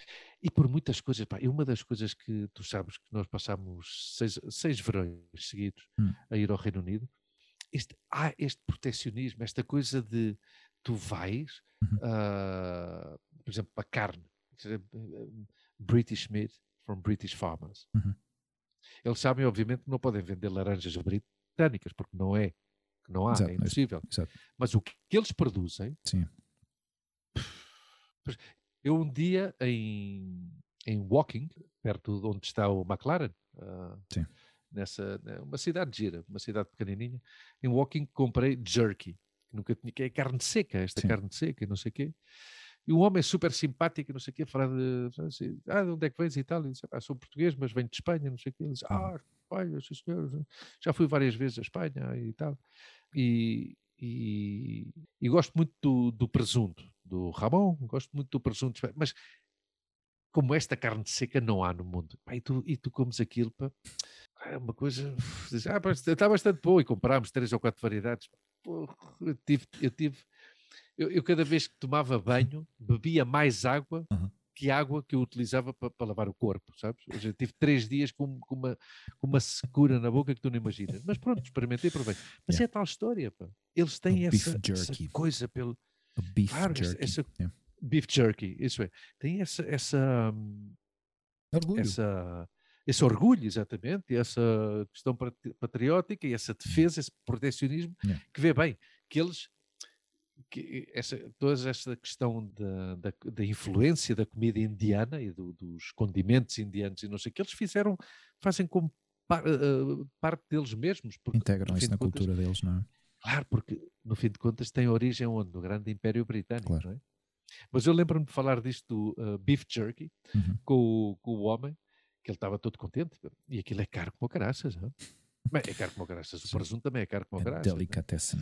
E por muitas coisas, pá, e uma das coisas que tu sabes que nós passámos seis, seis verões seguidos hum. a ir ao Reino Unido, este, há este protecionismo, esta coisa de tu vais, uh, por exemplo, para a carne, British meat, from British farmers. Uhum. Eles sabem, obviamente, que não podem vender laranjas britânicas, porque não é, que não há, exato, é impossível. Exato. Mas o que eles produzem. Sim. Eu um dia em, em Woking, perto de onde está o McLaren, uh, Sim. Nessa né, uma cidade gira, uma cidade pequenininha, em Woking comprei jerky, que nunca tinha, que é carne seca, esta Sim. carne seca e não sei o quê. E um homem super simpático, não sei o quê, falar de, assim, ah, de onde é que vens e tal, e disse, ah, sou português, mas venho de Espanha, não sei o quê. Ele disse, ah, Espanha, sim senhor, já fui várias vezes a Espanha e tal. E, e, e gosto muito do, do, presunto, do Ramon, gosto muito do presunto, mas como esta carne seca não há no mundo. Pá, e, tu, e tu comes aquilo, pá, é uma coisa, ah, está bastante boa, e comprámos três ou quatro variedades. Pô, eu tive, eu tive eu, eu, cada vez que tomava banho, bebia mais água uhum. que água que eu utilizava para, para lavar o corpo, sabes? Eu tive três dias com, com, uma, com uma secura na boca que tu não imaginas. Mas pronto, experimentei, provei. Mas yeah. é tal história, pá. Eles têm essa, essa, coisa pelo... Beef claro, jerky. Essa, yeah. Beef jerky, isso é. Tem essa... essa orgulho. Essa, esse orgulho, exatamente, essa questão patriótica e essa defesa, esse protecionismo, yeah. que vê bem que eles que essa, toda esta questão da, da, da, influência da comida indiana e do, dos condimentos indianos e não sei o que eles fizeram, fazem como par, uh, parte deles mesmos. Porque, Integram isso na contas, cultura deles, não é? Claro, porque no fim de contas tem origem onde? No grande Império Britânico, claro. não é? Mas eu lembro-me de falar disto do uh, beef jerky uhum. com, o, com o homem, que ele estava todo contente, e aquilo é caro como caraças, não é? Bem, é caro como caraças, o presunto também é caro como é caraças. Delicatessen.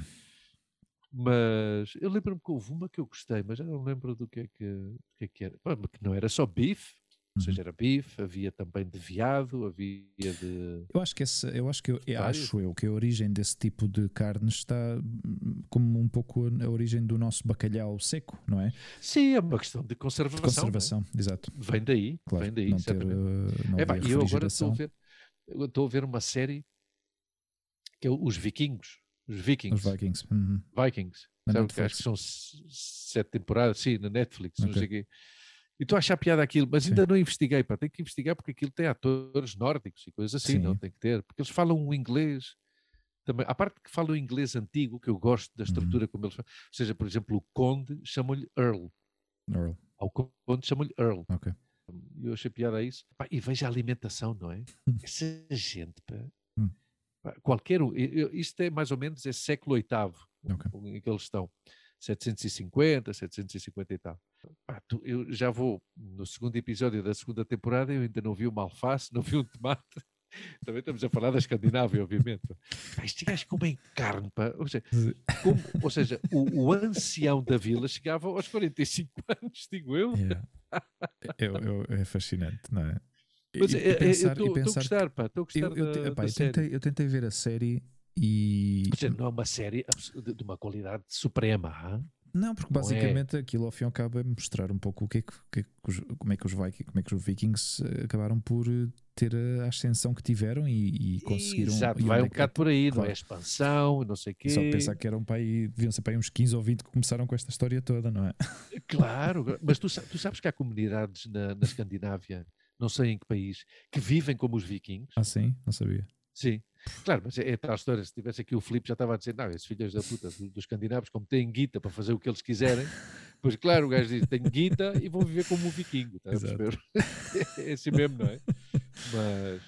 Mas eu lembro-me que houve uma que eu gostei, mas já não lembro do que é que, do que, é que era. que não era só bife, Ou seja, uhum. era bife, havia também de veado, havia de. Eu acho que esse, eu acho que eu, eu acho eu que a origem desse tipo de carne está hum, como um pouco a origem do nosso bacalhau seco, não é? Sim, é uma questão de conservação. De conservação, é? exato. Vem daí, claro, vem daí, não ter, não é, pá, eu agora estou a ver, estou a ver uma série que é os Vikings. Os Vikings. Os Vikings. Uhum. Vikings. Sabe, que acho que são sete temporadas, sim, na Netflix, okay. não sei o quê. E estou a achar piada aquilo, mas ainda não investiguei, pá, tenho que investigar porque aquilo tem atores nórdicos e coisas assim, Sim. não tem que ter, porque eles falam um inglês também, a parte que falam inglês antigo, que eu gosto da uhum. estrutura uhum. como eles falam, ou seja, por exemplo, o Conde chamam-lhe Earl. Earl. Ao Conde chamam-lhe Earl. Ok. Eu achei piada a isso. Pá, e veja a alimentação, não é? Essa gente, pá, hum. pá, qualquer um, isto é mais ou menos é século VIII okay. em que eles estão. 750, 750 e tal. Ah, tu, eu já vou no segundo episódio da segunda temporada, eu ainda não vi uma alface, não vi um tomate. Também estamos a falar da Escandinávia, obviamente. Pá, estes gajos comem carne, pá. Ou seja, como, ou seja o, o, ancião da vila chegava aos 45 anos, digo eu. Yeah. Eu, eu, é fascinante, não é? Mas, e, e pensar, eu estou a gostar, pá, estou a gostar eu, eu, da, epá, da eu, tentei, eu tentei ver a série e. Seja, não é uma série de uma qualidade suprema. Hein? Não, porque basicamente é. aquilo ao fim e ao cabo é mostrar um pouco o que é que, que, é que os, como, é que os Vikings, como é que os Vikings eh, acabaram por eh, ter a ascensão que tiveram e, e conseguiram. Exato, vai um bocado por aí, claro. não é expansão, não sei o quê. Só pensar que eram para aí, deviam ser para aí uns 15 ou 20 que começaram com esta história toda, não é? Claro, mas tu, tu sabes que há comunidades na, na Escandinávia, não sei em que país, que vivem como os vikings. Ah, sim? Não sabia. Sim, Claro, mas é, é tal história. Se tivesse aqui o Filipe, já estava a dizer: não, esses filhos da puta dos escandinavos, como têm guita para fazer o que eles quiserem, pois claro, o gajo diz: tenho guita e vou viver como um vikingo. Tá é assim mesmo, não é? Mas.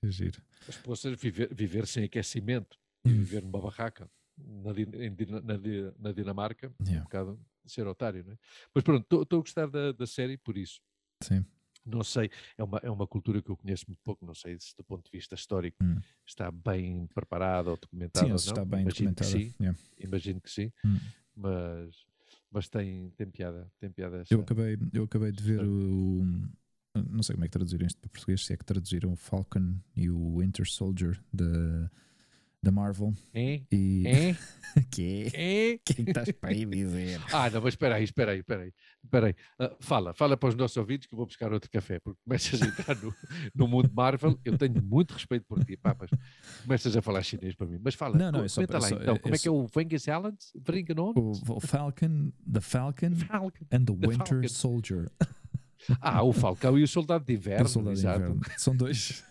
Que giro. Mas possas viver, viver sem aquecimento e hum. viver numa barraca na, na, na Dinamarca, yeah. um bocado ser otário, não é? Mas pronto, estou a gostar da, da série por isso. Sim não sei, é uma, é uma cultura que eu conheço muito pouco, não sei se do ponto de vista histórico hum. está bem preparado ou documentado sim, ou não. está bem imagino documentado. Que sim, yeah. Imagino que sim, hum. mas, mas tem, tem piada. Tem piada eu, acabei, eu acabei de ver o, Não sei como é que traduziram isto para português, se é que traduziram o Falcon e o Winter Soldier da da Marvel. É? E... É? que? É? que estás para aí dizer? Ah, não, mas espera aí, espera aí, espera aí. Espera aí. Uh, fala, fala para os nossos ouvintes que eu vou buscar outro café, porque começas a entrar no, no mundo Marvel, eu tenho muito respeito por ti, papas. Começas a falar chinês para mim, mas fala, não, não, é só, lá só, então, é, como é, que é o Vengas Allen? O, o Falcon, The Falcon, Falcon and the, the Winter Falcon. Soldier. Ah, o Falcão e o Soldado de Inverno. O Soldado de Inverno. São dois.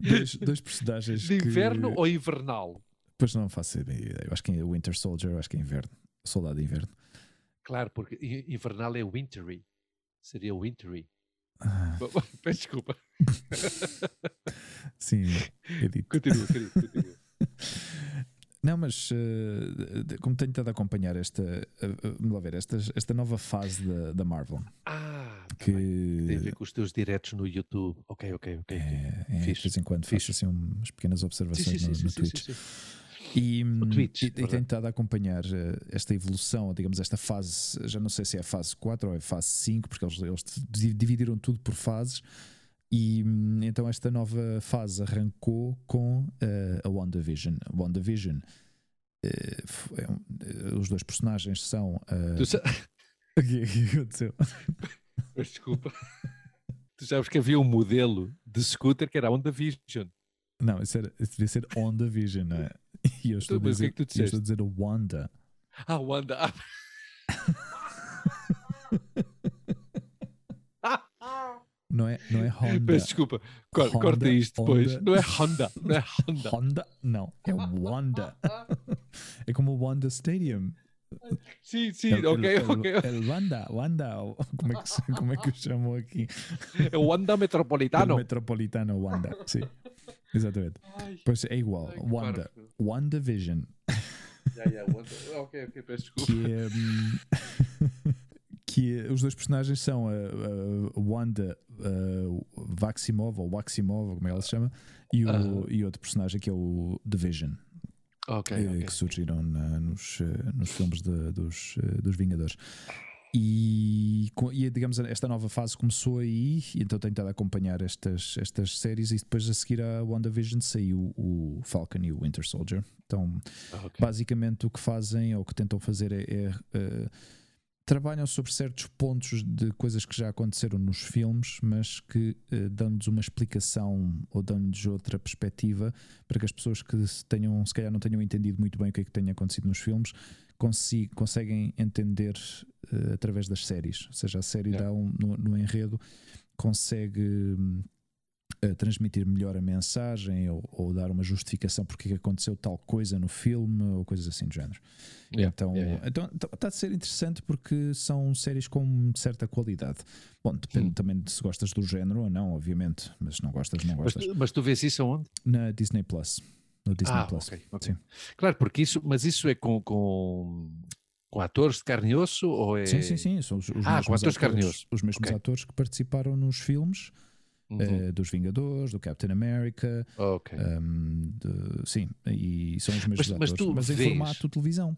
Dois, dois, personagens. De inverno que... ou invernal? Pois não faço ideia. Eu acho que é Winter Soldier, eu acho que é inverno. Soldado de Inverno. Claro, porque invernal é wintery. Seria wintery. Ah. Peço desculpa. Sim, edito. Continua, querido, continua. Não, mas uh, como tenho estado a acompanhar esta, uh, uh, ver, esta, esta nova fase da, da Marvel. Ah, tá que tem a ver com os teus diretos no YouTube. Ok, ok, ok. É, é, de vez em quando Fiz. faço assim umas pequenas observações sim, sim, no, sim, no Twitch. E, Twitch, e, e tenho estado a acompanhar esta evolução, digamos, esta fase, já não sei se é a fase 4 ou é a fase 5, porque eles, eles dividiram tudo por fases. E hum, então esta nova fase arrancou com uh, a WandaVision. A WandaVision, uh, é os dois personagens são. Uh... Sa... o que aconteceu? Mas desculpa. tu sabes que havia um modelo de scooter que era a WandaVision. Não, isso, era, isso devia ser WandaVision, não é? E eu estou, então, a dizer, que é que eu estou a dizer Wanda. Ah, Wanda. Ah. Não é, não é Honda. Peço desculpa, Honda, corta isto depois. Honda. Não é Honda, não é Honda. Honda? Não, é Wanda. é como o Wanda Stadium. Sim, sim, el, ok, el, ok. El Wanda, Wanda, como é que, como é que o chamam aqui? É o Wanda Metropolitano. O Metropolitano Wanda, sim. Exatamente. Ai, pois é igual. Ai, Wanda. Wanda Vision. Yeah, yeah, Wanda. Ok, ok, peço desculpa. Que é, hum, que os dois personagens são a, a Wanda a Vaximov, ou Waximov, como é ela se chama, e, o, uh -huh. e outro personagem que é o Division. Okay, que, okay, que surgiram na, nos, nos filmes de, dos, dos Vingadores. E, e, digamos, esta nova fase começou aí, então tenho estado a acompanhar estas, estas séries. E depois a seguir a WandaVision saiu o Falcon e o Winter Soldier. Então, ah, okay. basicamente, o que fazem ou o que tentam fazer é. é uh, trabalham sobre certos pontos de coisas que já aconteceram nos filmes, mas que uh, dão-nos uma explicação ou dão-nos outra perspectiva para que as pessoas que tenham, se calhar não tenham entendido muito bem o que é que tenha acontecido nos filmes consigo, conseguem entender uh, através das séries. Ou seja, a série yeah. dá um, no, no, enredo consegue uh, transmitir melhor a mensagem ou, ou, dar uma justificação porque é aconteceu tal coisa no filme ou coisas assim do género. Yeah. Então, yeah, então está então, a ser interessante porque são séries com certa qualidade. Bom, depende também de se gostas do género ou não, obviamente, mas se não gostas, não gostas. Mas, mas tu vês isso aonde? Na Disney Plus no Disney ah, Plus. Okay, okay. Sim. Claro, porque isso, mas isso é com, com, com atores de carne e osso ou é... Sim, sim, sim. São os, os ah, com atores de carne e osso. Os mesmos okay. atores que participaram nos filmes. Uhum. Uh, dos Vingadores, do Captain America, okay. um, de, sim, e são os mesmos mas, atores, mas, mas em vês... formato televisão.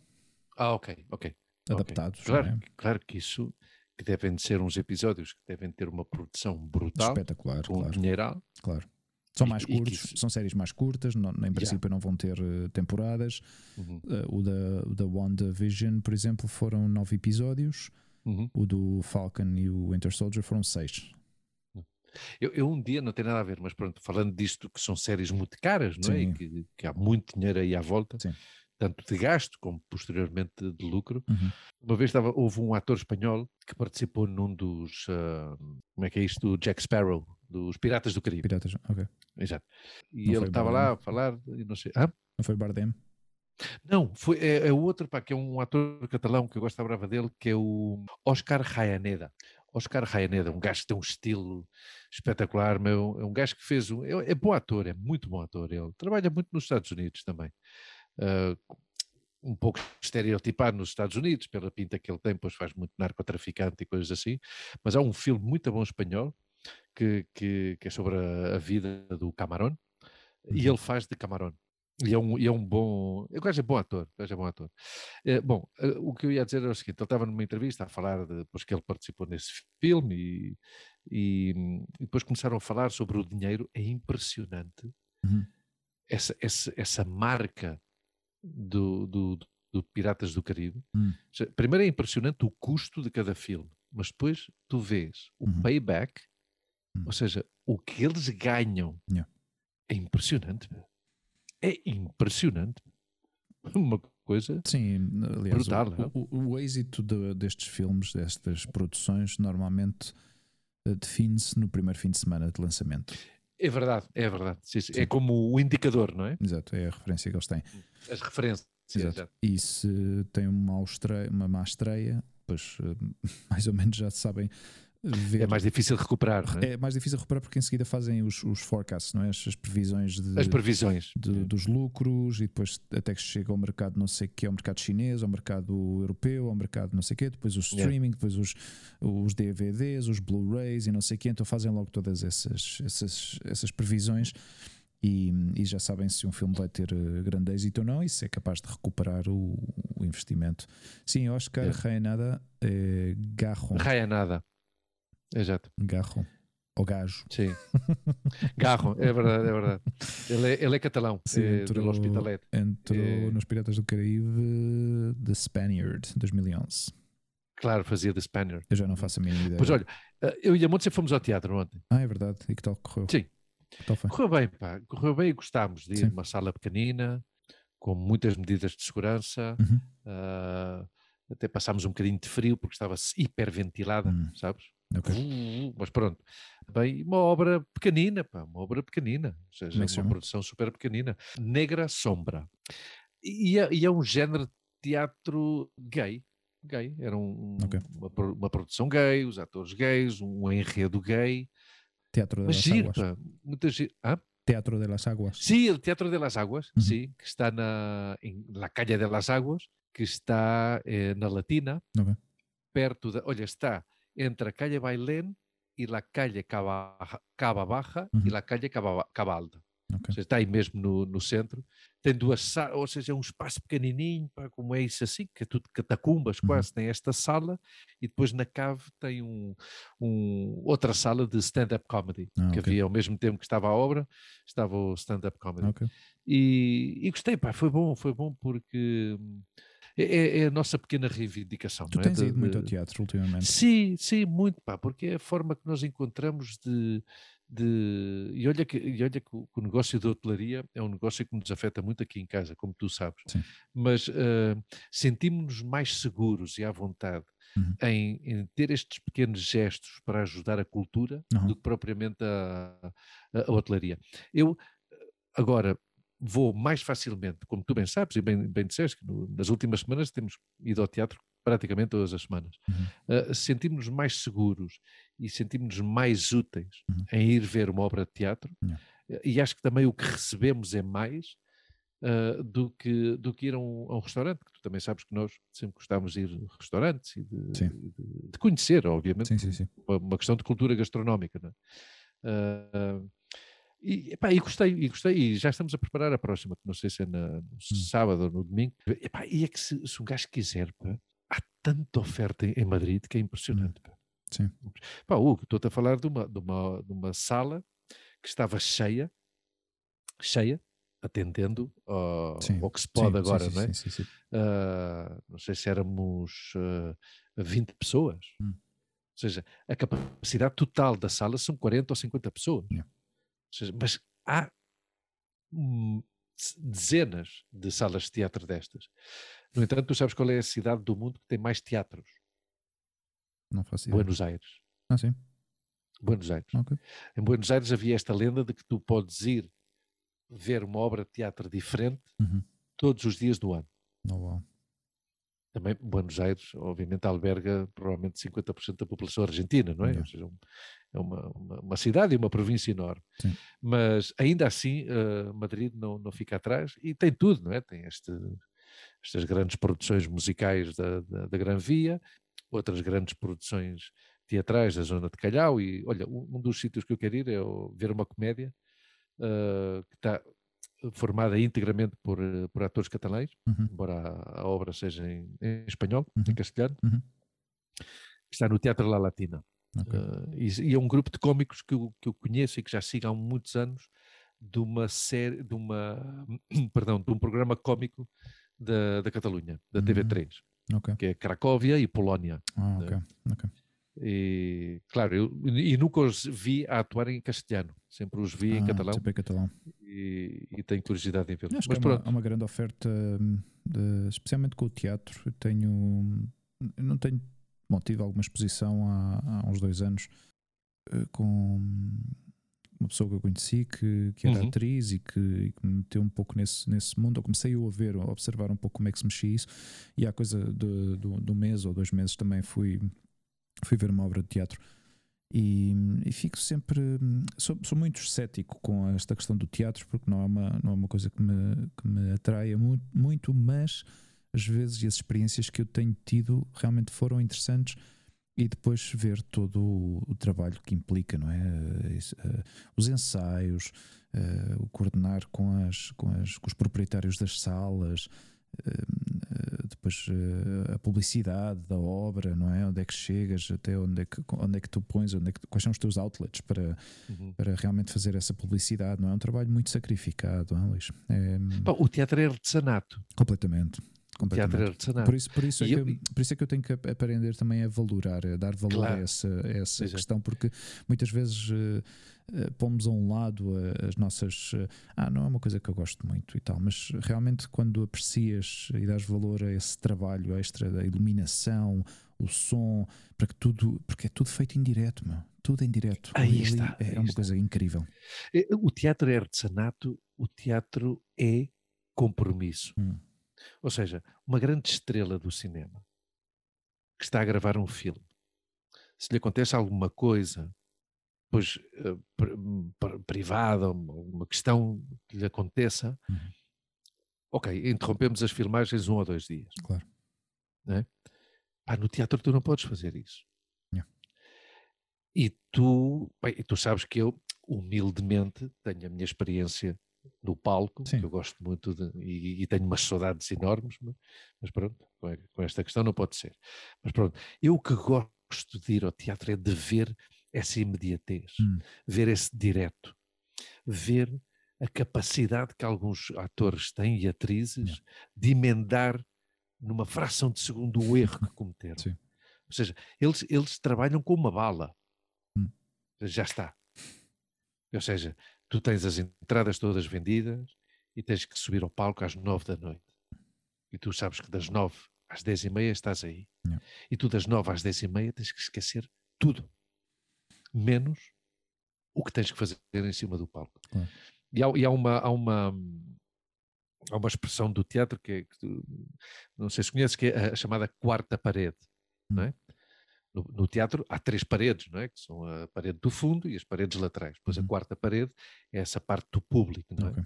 Ah, ok, ok. Adaptados. Claro, é? claro que isso que devem ser uns episódios que devem ter uma produção brutal, espetacular, com claro. dinheiro. Claro. São mais e, curtos, e são séries mais curtas, não, em princípio yeah. não vão ter uh, temporadas. Uhum. Uh, o, da, o da WandaVision, por exemplo, foram nove episódios. Uhum. O do Falcon e o Winter Soldier foram seis. Eu, eu, um dia, não tem nada a ver, mas pronto, falando disto que são séries muito caras, não é? Que, que, há muito dinheiro aí à volta, Sim. tanto de gasto como posteriormente de lucro. Uhum. Uma vez estava, houve um ator espanhol que participou num dos, uh, como é que é isto, do Jack Sparrow, dos Piratas do Caribe. Piratas, ok. Exato. E não ele estava lá a falar, e não sei. Ah? Não foi Bardem? Não, foi, é, é outro, pá, que é um ator catalão que eu gosto da brava dele, que é o Oscar Rayaneda. Oscar Rayaneda, um gajo que tem um estilo espetacular, meu, é um gajo que fez um, é, é bom ator, é muito bom ator. Ele trabalha muito nos Estados Unidos também. Uh, um pouco estereotipado nos Estados Unidos, pela pinta que ele tem, pois faz muito narcotraficante e coisas assim. Mas há um filme muito bom espanhol que, que, que é sobre a, a, vida do Camarón, e ele uhum. faz de Camarón. E é um, e é um bom. O gajo é bom ator. Gajo é bom ator. É, bom, uh, o que eu ia dizer era o seguinte: ele estava numa entrevista a falar de, depois que ele participou nesse filme e, e, e depois começaram a falar sobre o dinheiro. É impressionante uhum. essa, essa, essa marca do, do, do Piratas do Caribe. Uhum. Primeiro é impressionante o custo de cada filme, mas depois tu vês o uhum. payback Hum. Ou seja, o que eles ganham yeah. é impressionante. É impressionante. Uma coisa Sim, aliás, brutal. O, o, o êxito de, destes filmes, destas produções, normalmente uh, define-se no primeiro fim de semana de lançamento. É verdade, é verdade. Sim, sim. É como o indicador, não é? Exato, é a referência que eles têm. As referências. Exato. Exato. E se tem uma, estreia, uma má estreia, pois uh, mais ou menos já sabem Ver. É mais difícil recuperar. É? é? mais difícil recuperar porque em seguida fazem os, os forecasts, não é? as, as previsões, de, as previsões. De, dos lucros e depois até que chega ao mercado não sei o que, ao mercado chinês, ao mercado europeu, ao mercado não sei o que, depois o streaming, yeah. depois os, os DVDs, os Blu-rays e não sei o que, então fazem logo todas essas, essas, essas previsões. E, e, já sabem se um filme vai ter eh, grande êxito ou não e se é capaz de recuperar o, o investimento. Sim, Oscar yeah. Rayanada é Garron. Rayanada. Exato. Garro. Ou gajo. Sim. Garro, é verdade, é verdade. Ele é, ele é catalão, Sim, é, entrou, do Hospitalet. Entrou é... nos Piratas do Caribe The Spaniard, 2011. Claro, fazia The Spaniard. Eu já não faço a mínima ideia. Pois olha, eh, eu e a Monte fomos ao teatro ontem. Ah, é verdade. E que tal correu? Sim. Tal correu bem, pá. Correu bem e gostámos de ir numa sala pequenina, com muitas medidas de segurança. Uhum. Uh, até passámos um bocadinho de frio porque estava hiperventilada, uhum. sabes? Okay. Uh, mas pronto, bem, uma obra pequenina, pá, uma obra pequenina, ou seja, é uma produção super pequenina. Negra Sombra. E é, e é um género de teatro gay. Gay. Era um, okay. uma, uma, produção gay, os atores gays, um enredo gay. Teatro Mas giro, pá, muita giro. Ah? Teatro de las Aguas. Sí, el Teatro de las Aguas, uh -huh. sí, que está na, en la calle de las Aguas, que está eh, na Latina, okay. perto da. Olha, está entre a calle Bailén e la calle Cava, Cava Baja e la calle Cava, Cava Alta. Okay. Seja, está aí mesmo no, no centro. Tem duas salas, ou seja, é um espaço pequenininho, pá, como é isso assim, que é tudo catacumbas uhum. quase. Tem esta sala e depois na cave tem um, um outra sala de stand-up comedy, ah, que okay. havia ao mesmo tempo que estava a obra, estava o stand-up comedy. Okay. E, e, gostei, pá, foi bom, foi bom porque é, é, é a nossa pequena reivindicação. Tu tens é? ido de, muito ao teatro ultimamente? Sim, sim, muito, pá, porque é a forma que nós encontramos de, de. E olha que, e olha que o, o negócio da hotelaria é um negócio que nos afeta muito aqui em casa, como tu sabes. Sim. Mas uh, sentimos-nos mais seguros e à vontade uhum. em, em, ter estes pequenos gestos para ajudar a cultura uhum. do que propriamente a, a, a hotelaria. Eu, agora, vou mais facilmente, como tu bem sabes e bem, bem disseste, que no, nas últimas semanas temos ido ao teatro praticamente todas as semanas. Uhum. Uh, sentimos-nos mais seguros e sentimos-nos mais úteis uhum. em ir ver uma obra de teatro uhum. e acho que também o que recebemos é mais uh, do, que, do que ir a um, a um, restaurante, que tu também sabes que nós sempre gostávamos de ir a restaurantes e de, de, de conhecer, obviamente, sim, sim, uma, uma, questão de cultura gastronómica. Não é? E, epá, e gostei, e gostei, e já estamos a preparar a próxima, que não sei se é na, no hum. sábado ou no domingo. Epá, e é que se, se um gajo quiser, pá, há tanta oferta em, em Madrid que é impressionante. Pá. Sim. Pá, Hugo, estou-te a falar de uma, de, uma, de uma sala que estava cheia, cheia, atendendo ao, ao que se pode sim, agora, sim, não é? Sim, uh, não sei se éramos uh, ah, 20 pessoas. Hum. Ou seja, a capacidade total da sala são 40 ou 50 pessoas. Yeah. Seja, mas há dezenas de salas de teatro destas. No entanto, tu sabes qual é a cidade do mundo que tem mais teatros? Não faço ideia. Buenos Aires. Ah, sim? Buenos Aires. Okay. Em Buenos Aires havia esta lenda de que tu podes ir ver uma obra de teatro diferente uhum. todos os dias do ano. Oh, wow. Também Buenos Aires, obviamente, alberga provavelmente 50% da população argentina, não é? Ou seja, é uma, uma, uma, cidade e uma província enorme. Sim. Mas ainda assim, uh, Madrid não, não fica atrás e tem tudo, não é? Tem este, estas grandes produções musicais da, da, da Gran Via, outras grandes produções teatrais da zona de Calhau e, olha, um, um dos sítios que eu quero ir é ver uma comédia uh, que está formada integramente por, por atores catalães, uhum. embora a, a, obra seja em, em espanhol, uhum. em castelhano, uhum. está no Teatro La Latina. Okay. Uh, e, e, é um grupo de cómicos que eu, que eu conheço e que já sigo há muitos anos de uma série, de uma, perdão, de um programa cómico da, da Catalunha, da TV3, uhum. okay. que é Cracóvia e Polónia. Ah, ok, ok. E, claro, eu e nunca os vi a atuar em castelhano, sempre os vi ah, em catalão. Sempre em catalão. E, e tenho curiosidade em ver. Mas é uma, uma, grande oferta, hum, de, especialmente com o teatro. Eu tenho, eu não tenho, bom, tive alguma exposição há, há uns dois anos eh, com uma pessoa que eu conheci que, que era uhum. atriz e que, e que, me meteu um pouco nesse, nesse mundo. Eu comecei a ver, a observar um pouco como é que se mexia isso. E há coisa do, do, do mês ou dois meses também fui fui ver uma obra de teatro e, e fico sempre sou, sou, muito cético com esta questão do teatro porque não é uma, não é uma coisa que me, que me atraia muito, muito, mas às vezes as experiências que eu tenho tido realmente foram interessantes e depois ver todo o, trabalho que implica, não é? Uh, os ensaios, uh, o coordenar com, as, com, as, com os proprietários das salas, depois uh, a publicidade da obra, não é? Onde é que chegas, até onde é que, onde é que tu pões, onde é que, quais são os teus outlets para, uhum. para realmente fazer essa publicidade, não é? É um trabalho muito sacrificado, não é, Luís? É, Bom, o teatro é artesanato. Completamente. É. Por isso, por, isso é que, eu, por isso é que eu tenho que aprender também a valorar, a dar valor claro. a essa, a essa questão, porque muitas vezes uh, uh, pomos a um lado as nossas. Uh, ah, não é uma coisa que eu gosto muito e tal, mas realmente quando aprecias e dás valor a esse trabalho extra da iluminação, o som, para que tudo, porque é tudo feito em direto, meu. Tudo em direto. Aí está. É, aí uma está. coisa incrível. É, o teatro é artesanato, o teatro é compromisso. Hum. Ou seja, uma grande estrela do cinema que está a gravar um filme, se lhe acontece alguma coisa, pois uh, privada, uma questão que lhe aconteça, uhum. ok, interrompemos as filmagens um ou dois dias. Claro. Né? Pá, no teatro tu não podes fazer isso. Yeah. E tu, bem, tu sabes que eu, humildemente, tenho a minha experiência no palco, Sim. que eu gosto muito de, e, e, tenho umas saudades enormes, mas, mas pronto, com, com, esta questão não pode ser. Mas pronto, eu que gosto de ir ao teatro é de ver essa imediatez, hum. ver esse direto, ver a capacidade que alguns atores têm e atrizes de emendar numa fração de segundo o erro que cometeram. Sim. Ou seja, eles, eles trabalham com uma bala. Hum. Já está. Ou seja, tu tens as entradas todas vendidas e tens que subir ao palco às nove da noite. E tu sabes que das nove às dez e meia estás aí. E tu das nove às dez e meia tens que esquecer tudo. Menos o que tens que fazer em cima do palco. E, há, e há, uma, há, uma, há uma expressão do teatro que, é, que tu, não sei se conheces, que é a chamada quarta parede. Não é? No, no, teatro há três paredes, não é? Que são a parede do fundo e as paredes laterais. Depois a uhum. quarta parede é essa parte do público, não é? Okay.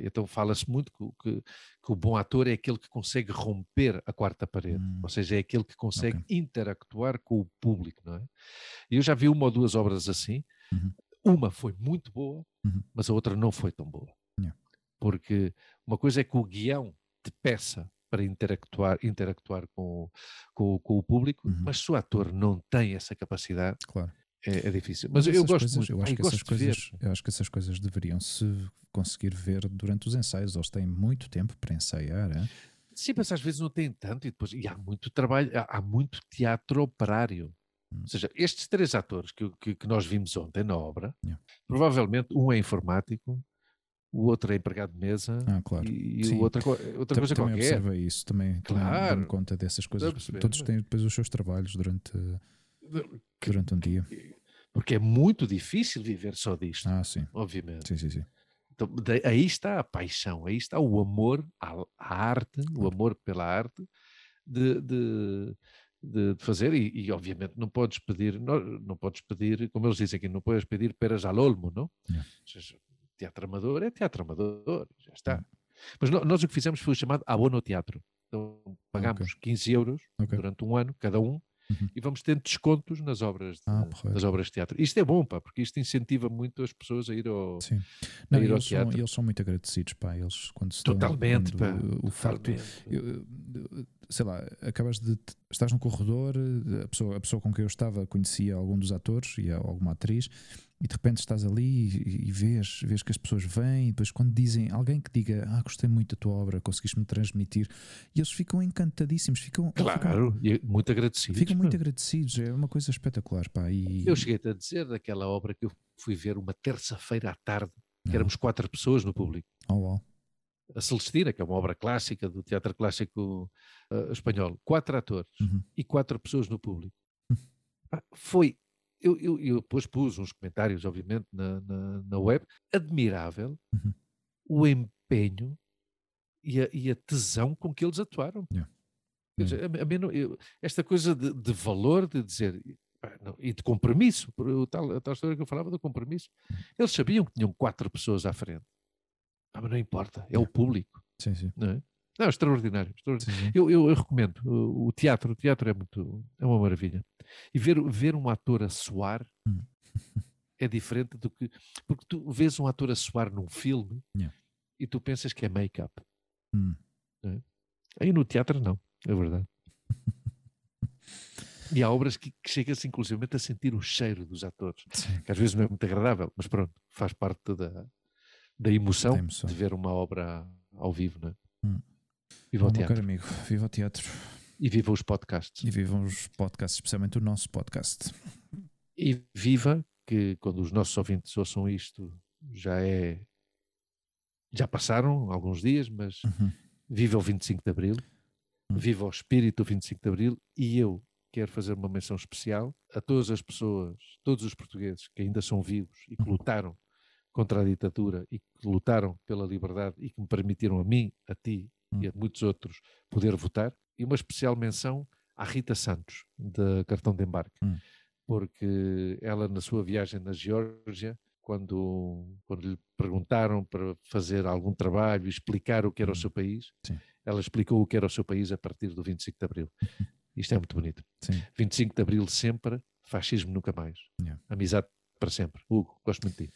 Então fala-se muito que, que, que, o bom ator é aquele que consegue romper a quarta parede, hum. ou seja, é aquele que consegue okay. interactuar com o público, não é? Eu já vi uma ou duas obras assim. Uhum. Uma foi muito boa, uhum. mas a outra não foi tão boa. Yeah. Porque uma coisa é que o guião de peça para interactuar, interactuar com, com, com o público, uhum. mas se o ator não tem essa capacidade, claro. É, é, difícil. Mas, mas eu gosto coisas. Eu acho, que essas coisas, eu acho que essas coisas deveriam se conseguir ver durante os ensaios. Eles têm muito tempo para ensaiar. É? Sim, mas às vezes não têm tanto e depois e há muito trabalho, há, há muito teatro operário. Hum. Ou seja, estes três atores que, que, que, nós vimos ontem na obra, yeah. provavelmente um é informático, o outro é empregado de mesa ah, claro. e, e outra, outra coisa também qualquer. observei isso, também, claro. também conta dessas coisas. Todos têm depois os seus trabalhos durante, durante um dia. Porque é muito difícil viver só disto, ah, sim. obviamente. Sim, sim, sim. Então, aí está a paixão, aí está o amor à, arte, o amor pela arte de, de, de fazer e, e, obviamente não podes pedir, não, não podes pedir, como eles dizem aqui, não podes pedir peras al olmo, não? Yeah. Seja, teatro amador é teatro amador, já está. Hum. Mas nós o que fizemos foi o chamado abono teatro. Então pagámos okay. 15 euros okay. durante um ano, cada um, uhum. e vamos tendo descontos nas obras, de, ah, nas obras de teatro. Isto é bom, pá, porque isto incentiva muito as pessoas a ir ao, Sim. Não, ir ao eles teatro. São, eles são muito agradecidos, pá, eles quando estão... Totalmente, quando, pá. O, o facto, eu, sei lá, acabas de. Estás num corredor, a pessoa, a pessoa com quem eu estava conhecia algum dos atores e alguma atriz, e de repente estás ali e, e vês, vês que as pessoas vêm, e depois quando dizem alguém que diga Ah, gostei muito da tua obra, conseguiste-me transmitir, e eles ficam encantadíssimos, ficam. Claro, ficam, muito agradecidos. Ficam muito agradecidos, é uma coisa espetacular, pá. E... Eu cheguei-te a dizer daquela obra que eu fui ver uma terça-feira à tarde, que ah. éramos quatro pessoas no público. Oh, wow a Celestina, que é uma obra clássica do teatro clássico uh, espanhol, quatro atores uhum. e quatro pessoas no público. Uhum. Foi, eu, eu, eu, depois pus uns comentários, obviamente, na, na, na web, admirável uhum. o empenho e a, e a, tesão com que eles atuaram. Yeah. Dizer, a, a mim, eu, esta coisa de, de, valor, de dizer, não, e de compromisso, o tal, a tal história que eu falava do compromisso, eles sabiam que tinham quatro pessoas à frente ah, mas não importa, é, é. o público. Sim, sim. Não é? Não, extraordinário. extraordinário. Eu, eu, eu, recomendo. O, o, teatro, o teatro é muito, é uma maravilha. E ver, ver um ator a suar hum. é diferente do que. Porque tu vês um ator a suar num filme yeah. e tu pensas que é make-up. Hum. É? Aí no teatro não, é verdade. e há obras que, que chega-se inclusive a sentir o cheiro dos atores, Sim. que às vezes não é muito agradável, mas pronto, faz parte da, da emoção, da emoção, de ver uma obra ao vivo, não é? Viva o teatro. amigo, viva o teatro. E viva os podcasts. E vivam os podcasts, especialmente o nosso podcast. E viva que quando os nossos ouvintes ouçam isto já é. Já passaram alguns dias, mas uhum. viva o 25 de Abril, uhum. viva o espírito do 25 de Abril e eu quero fazer uma menção especial a todas as pessoas, todos os portugueses que ainda são vivos e que uhum. lutaram contra a ditadura e que lutaram pela liberdade e que me permitiram a mim, a ti hum. e a muitos outros poder votar. E uma especial menção à Rita Santos, da Cartão de Embarque, hum. porque ela, na sua viagem na Geórgia, quando, quando lhe perguntaram para fazer algum trabalho explicar o que era hum. o seu país, Sim. ela explicou o que era o seu país a partir do 25 de Abril. Isto é muito bonito. Sim. 25 de Abril sempre, fascismo nunca mais. Yeah. Amizade para sempre. Hugo, gosto muito de ti.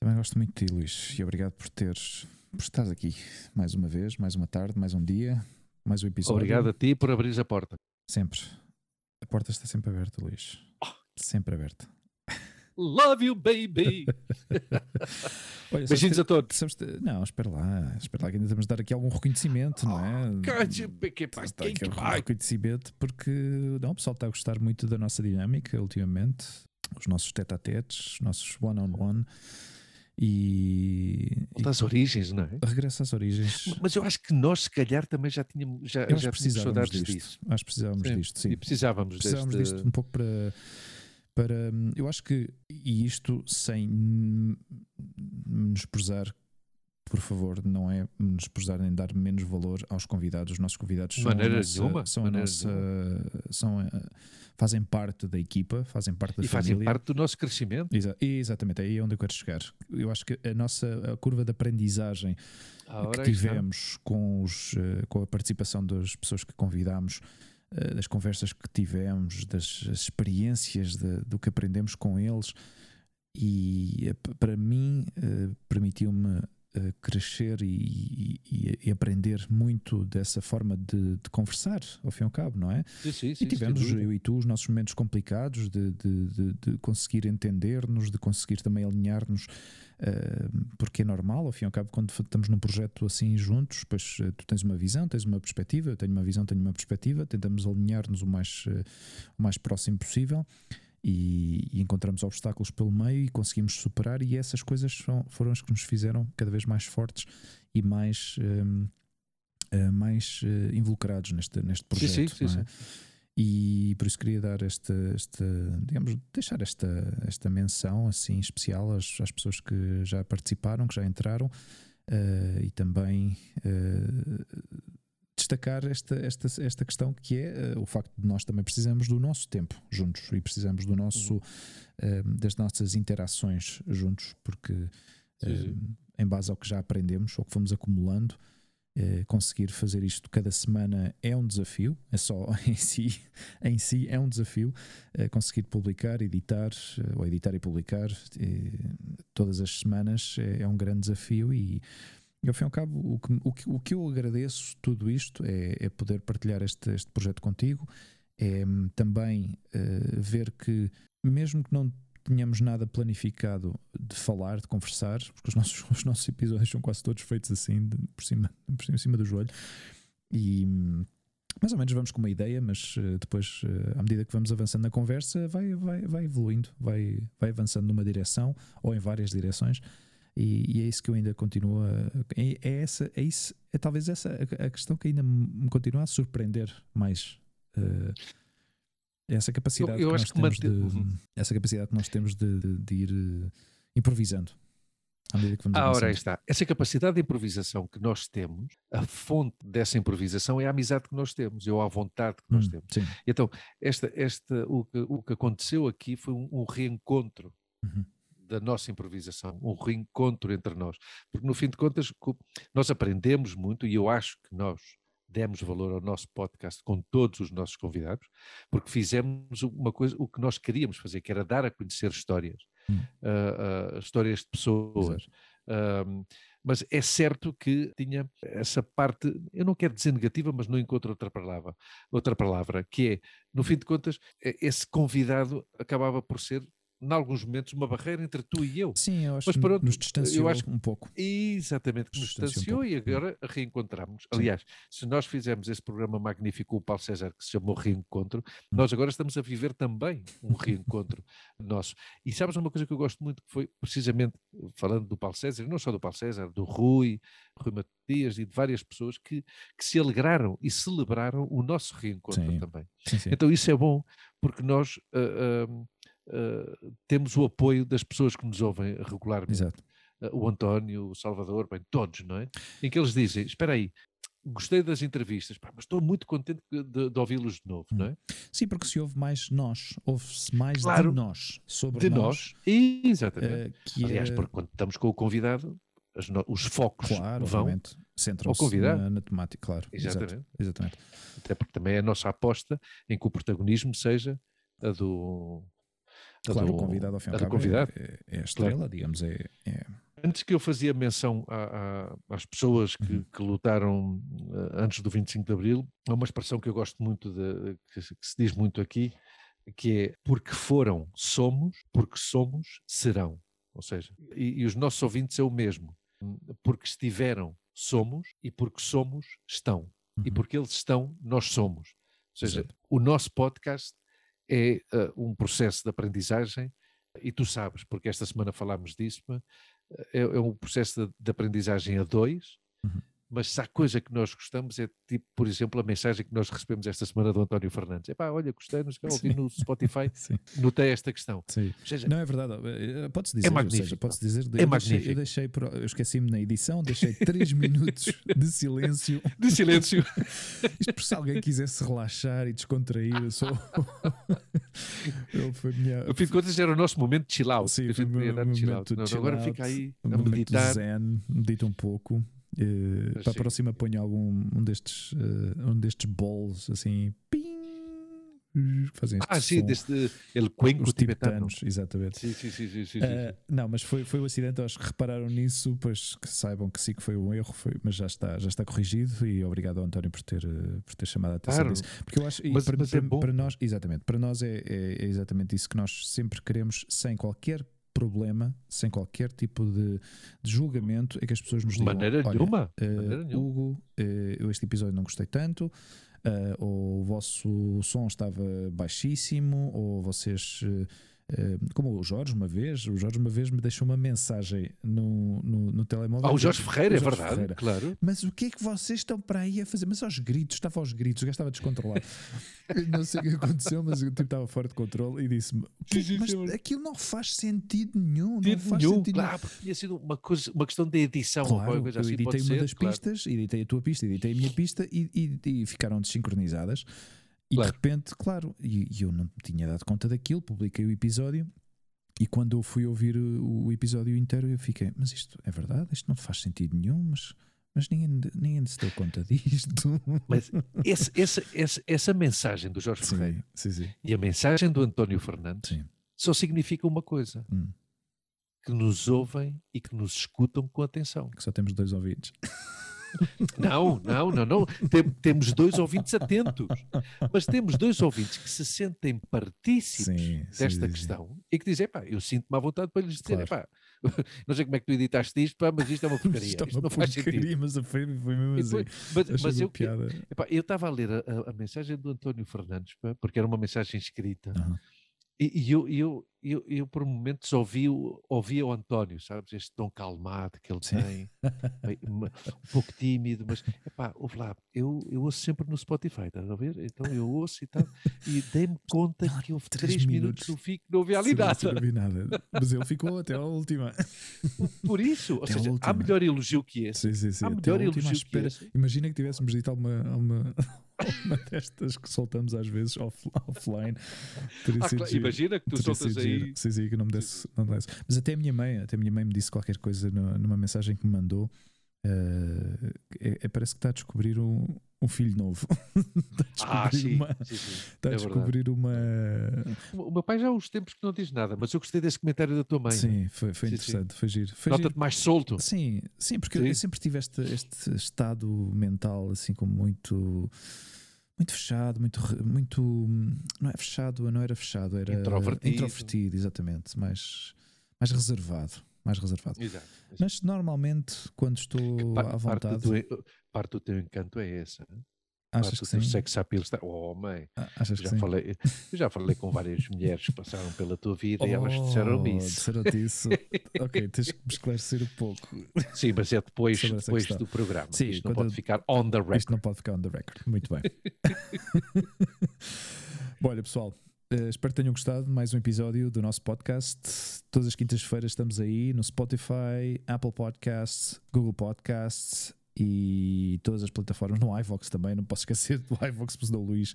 Também gosto muito de ti, Luís, e obrigado por teres por estar aqui mais uma vez, mais uma tarde, mais um dia, mais um episódio. Obrigado a ti por abrir a porta. Sempre. A porta está sempre aberta, Luís. Oh. Sempre aberta. Love you, baby! Olha, Beijinhos a todos. Sabes, não, espera lá, espera lá que ainda temos de dar aqui algum reconhecimento, não é? Que pá, que reconhecimento porque não, o pessoal está a gostar muito da nossa dinâmica ultimamente, os nossos tete-a-tetes, os nossos one-on-one. -on -one. E. Volta às origens, não é? Regressa às origens. Mas eu acho que nós, se calhar, também já tínhamos, já, já tínhamos saudades disto. disso. Acho que precisávamos sim. disto, sim. E precisávamos, precisávamos deste... disto um pouco para. para eu acho que, e isto sem menosprezar por favor, não é nos prezar nem dar menos valor aos convidados. Os nossos convidados são maneira a nossa, nenhuma, são a nossa, são fazem parte da equipa, fazem parte da e família. fazem parte do nosso crescimento. Exa exatamente, é aí onde eu quero chegar. Eu acho que a nossa a curva de aprendizagem que tivemos com, os, eh, com a participação das pessoas que convidámos, eh, das conversas que tivemos, das experiências de, do que aprendemos com eles, e eh, para mim permitiu-me crescer e, e, e, aprender muito dessa forma de, de, conversar, ao fim e ao cabo, não é? Sim, sim, sim, e tivemos, eu e tu, os nossos momentos complicados de, de, de conseguir entender-nos, de conseguir também alinhar-nos, uh, porque é normal, ao fim e ao cabo, quando estamos num projeto assim juntos, pois uh, tu tens uma visão, tens uma perspectiva, eu tenho uma visão, tenho uma perspectiva, tentamos alinhar-nos o mais, uh, o mais próximo possível e, e, encontramos obstáculos pelo meio e conseguimos superar, e essas coisas são, foram as que nos fizeram cada vez mais fortes e mais, um, uh, eh, mais uh, involucrados neste, neste projeto. Sim, sim, sim, é? E por isso queria dar esta, esta digamos, deixar esta, esta menção assim especial às, às pessoas que já participaram, que já entraram. Uh, e também destacar esta, esta, esta questão que é uh, o facto de nós também precisamos do nosso tempo juntos e precisamos do nosso, uh, das nossas interações juntos, porque uh, em base ao que já aprendemos, ou que fomos acumulando, conseguir fazer isto cada semana é um desafio, é só em si, em si é um desafio, conseguir publicar, editar, ou editar e publicar todas as semanas é, é um grande desafio e e ao fim e ao cabo, o que, o que, o que eu agradeço tudo isto é, é poder partilhar este, este projeto contigo, é hum, também uh, ver que, mesmo que não tenhamos nada planificado de falar, de conversar, porque os nossos, os nossos episódios são quase todos feitos assim, de, por, cima, por cima do joelho, e hum, mais ou menos vamos com uma ideia, mas uh, depois, uh, à medida que vamos avançando na conversa, vai, vai, vai evoluindo, vai, vai avançando numa direção ou em várias direções. E, e, é isso que eu ainda continuo a. É, é, essa, é, isso, é talvez essa a, a, questão que ainda me continua a surpreender mais. Uh, essa capacidade eu, eu que nós que temos de, uhum. essa capacidade que nós temos de, de, de ir uh, improvisando à medida que vamos ah, ora está. Essa capacidade de improvisação que nós temos, a fonte dessa improvisação é a amizade que nós temos, ou a vontade que nós hum, temos. Sim. Então, esta, esta, o, que, o que aconteceu aqui foi um, um reencontro uhum da nossa improvisação, um reencontro entre nós. Porque no fim de contas, nós aprendemos muito e eu acho que nós demos valor ao nosso podcast com todos os nossos convidados, porque fizemos uma coisa, o que nós queríamos fazer, que era dar a conhecer histórias, hum. uh, uh, histórias de pessoas. Uh, mas é certo que tinha essa parte, eu não quero dizer negativa, mas não encontro outra palavra, outra palavra, que é, no fim de contas, esse convidado acabava por ser em alguns momentos, uma barreira entre tu e eu. Sim, eu acho Mas, pronto, que nos distanciou acho, um pouco. Exatamente, que nos distanciou um e agora reencontramos. Aliás, se nós fizermos esse programa magnífico com o Paulo César, que se chamou Reencontro, hum. nós agora estamos a viver também um reencontro nosso. E sabes uma coisa que eu gosto muito, que foi precisamente falando do Paulo César, e não só do Paulo César, do Rui, Rui Matias e de várias pessoas que, que se alegraram e celebraram o nosso reencontro sim. também. Sim, sim. Então isso é bom, porque nós... Uh, uh, uh, temos o apoio das pessoas que nos ouvem regularmente. Exato. Uh, o António, o Salvador, bem, todos, não é? Em que eles dizem: espera aí, gostei das entrevistas, pá, mas estou muito contente de, de ouvi-los de novo, não é? Hum. Sim, porque se ouve mais nós, ouve-se mais claro, de nós, sobre de nós. nós. Exatamente. Uh, Aliás, é... porque quando estamos com o convidado, no, os focos claro, vão centram-se na, na, temática, claro. Exatamente. exatamente. Até porque também é a nossa aposta em que o protagonismo seja a do, Claro, do, o convidado ao fim ao cabo convidado. É, é, a estrela, claro. digamos, é, é, Antes que eu fazia menção a, a, às pessoas que, uhum. que, lutaram uh, antes do 25 de Abril, há uma expressão que eu gosto muito, de, que, que se diz muito aqui, que é porque foram, somos, porque somos, serão. Ou seja, e, e os nossos ouvintes é o mesmo. Porque estiveram, somos, e porque somos, estão. Uhum. E porque eles estão, nós somos. Ou seja, Exato. o nosso podcast é uh, um processo de aprendizagem, e tu sabes, porque esta semana falámos disso, é, é um processo de, de aprendizagem a dois, uhum mas se há coisa que nós gostamos é tipo, por exemplo, a mensagem que nós recebemos esta semana do António Fernandes. É pá, olha, gostei, nos ouvi no Spotify, notei esta questão. Seja, não é verdade, eh, pode-se dizer, é magnífico. Seja, pode dizer, é eu magnífico. Deixei, eu, eu esqueci-me na edição, deixei 3 minutos de silêncio. De silêncio. Isto por se alguém quisesse relaxar e descontrair, eu sou. foi minha... Fim de contas era o nosso momento de chill out. Sim, foi o meu momento de chill Agora fica aí a meditar. Zen, medita um pouco. Uh, para a próxima ponho algum um destes, uh, um destes balls assim, ping, fazem Ah, sim, som. deste ele cuenco tibetano. Exatamente. Sim, sim, sim. sim, sim, uh, não, mas foi, foi o um acidente, acho que repararam nisso, pois que saibam que sim que foi um erro, foi, mas já está, já está corrigido e obrigado ao António por ter, por ter chamado a atenção claro. disso. Porque eu acho, mas, para, mas é para, para, nós, exatamente, para nós é, é, é exatamente isso que nós sempre queremos, sem qualquer problema, sem qualquer tipo de, de, julgamento, é que as pessoas nos digam: maneira Olha, nenhuma, uh, maneira nenhuma. Hugo, uh, eu este episódio não gostei tanto, uh, ou o vosso som estava baixíssimo, ou vocês eh, como o Jorge, uma vez, o Jorge uma vez me deixou uma mensagem no, no, no telemóvel. Ah, o Jorge Ferreira, o é Jorge é verdade, Ferreira. claro. Mas o que é que vocês estão para aí a fazer? Mas aos gritos, estava aos gritos, o gajo estava descontrolado. não sei o que aconteceu, mas o tipo estava fora de controle e disse-me: Mas aquilo não faz sentido nenhum. Não faz nenhum, sentido claro, nenhum. tinha sido uma, coisa, uma questão de edição. Claro, coisa assim, eu editei uma ser, das claro. pistas, editei a tua pista, editei a minha pista e, e, e ficaram desincronizadas. E claro. de repente, claro, e, e eu não tinha dado conta daquilo, publiquei o episódio e quando eu fui ouvir o, o, episódio inteiro, eu fiquei, mas isto é verdade? Isto não faz sentido nenhum, mas, mas ninguém, ninguém se deu conta disto. Mas esse, esse, esse, essa mensagem do Jorge sim, Ferreira sim, sim. e a mensagem do António Fernandes só significa uma coisa: hum. que nos ouvem e que nos escutam com atenção. Que só temos dois ouvidos. Não, não, não, não. Tem, temos dois ouvintes atentos, mas temos dois ouvintes que se sentem partícipes sim, desta sim, questão sim. e que dizem, pá, eu sinto-me à vontade para lhes dizer, claro. pá, não sei como é que tu editaste isto, pá, mas isto é uma porcaria. Isto, é isto não faz sentido. Mas foi, foi mesmo assim. mas, mas eu, epá, eu estava a ler a, a, a, mensagem do António Fernandes, pá, porque era uma mensagem escrita. Uhum. E, e eu, eu, eu, eu, por momentos ouvi, ouvi o António, sabes? Este tom calmado que ele tem, um pouco tímido, mas epá, ouve lá, eu, eu ouço sempre no Spotify, estás a ver? Então eu ouço e tal, e dei-me conta não, que houve três minutos do fico não ouvi ali nada. Não nada. Mas ele ficou até a última. Por isso, ou seja, há melhor elogio que esse. Sim, sim, sim. Há melhor elogio que esse. Imagina que tivéssemos dito alguma. uma uma destas que soltamos às vezes off, offline. Ah, claro, imagina que tu soltas aí. Sim, sim, que não me desse, não me desse. Mas até a minha mãe, até a minha mãe me disse qualquer coisa numa mensagem que me mandou. Uh, é, é, parece que está a descobrir um, um filho novo. está a ah, descobrir, ah, sim, uma, sim, sim. Está a é descobrir uma. O meu pai já há uns tempos que não diz nada, mas eu gostei desse comentário da tua mãe. Sim, foi, foi interessante, foi giro. Nota-te mais solto. Sim, sim, porque eu sempre tive este, este estado mental assim como muito muito fechado, muito, muito. Não é fechado, não era fechado, era introvertido, introvertido exatamente, mais, mais reservado. Mais reservado. Exato, exato. Mas normalmente, quando estou à vontade. Do, parte do teu encanto é essa. Achas que sim? sex appeal está... Oh, mãe. Achas já que falei, Eu já falei com várias mulheres que passaram pela tua vida oh, e elas disseram isso. Disseram isso. ok, tens que me esclarecer um pouco. Sim, mas é depois, depois do programa. Sim, isto não pode ficar on the record. Isto não pode ficar on the record. Muito bem. Bom, olha, pessoal. Uh, espero que tenham gostado de mais um episódio do nosso podcast. Todas as quintas-feiras estamos aí no Spotify, Apple Podcasts, Google Podcasts e todas as plataformas, no iVox também, não posso esquecer do iVox, porque senão o Luís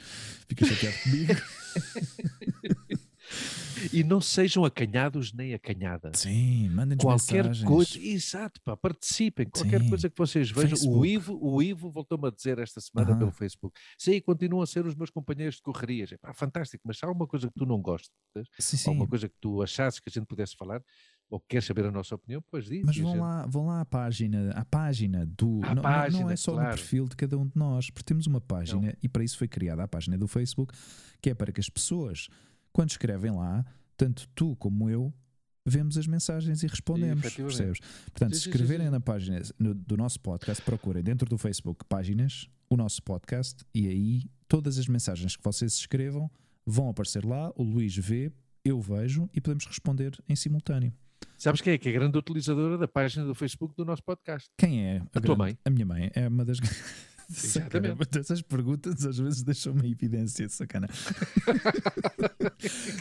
fica chateado comigo. E não sejam acanhados nem acanhada. Sim, mandem Qualquer mensagens. coisa, exato, pá, participem. Qualquer Sim. coisa que vocês vejam. Facebook. O Ivo, o Ivo voltou-me a dizer esta semana Aham. pelo Facebook. Sim, continuam a ser os meus companheiros de correrias. Epá, fantástico, mas se há alguma coisa que tu não gostas, Sim, sim. alguma coisa que tu achasses que a gente pudesse falar, ou queres saber a nossa opinião, pois diz. Mas e vão gente- lá, vão lá à página, à página do. À não, não- não página, é só claro. no perfil de cada um de nós, porque temos uma página e para isso foi criada a página do Facebook, que é para que as pessoas, quando escrevem lá, tanto tu como eu, vemos as mensagens e respondemos. efetivamente. Percebes? Portanto, se escreverem na página no- do nosso podcast, procurem dentro do Facebook páginas, o nosso podcast, e aí todas as mensagens que vocês escrevam vão aparecer lá, o Luís vê, eu vejo e podemos responder em simultâneo. Sabes quem é que é a grande utilizadora da página do Facebook do nosso podcast? Quem é? A tua mãe. A minha mãe é uma das. Exatamente. Sacana, essas perguntas às vezes deixam-me em evidência, sacana.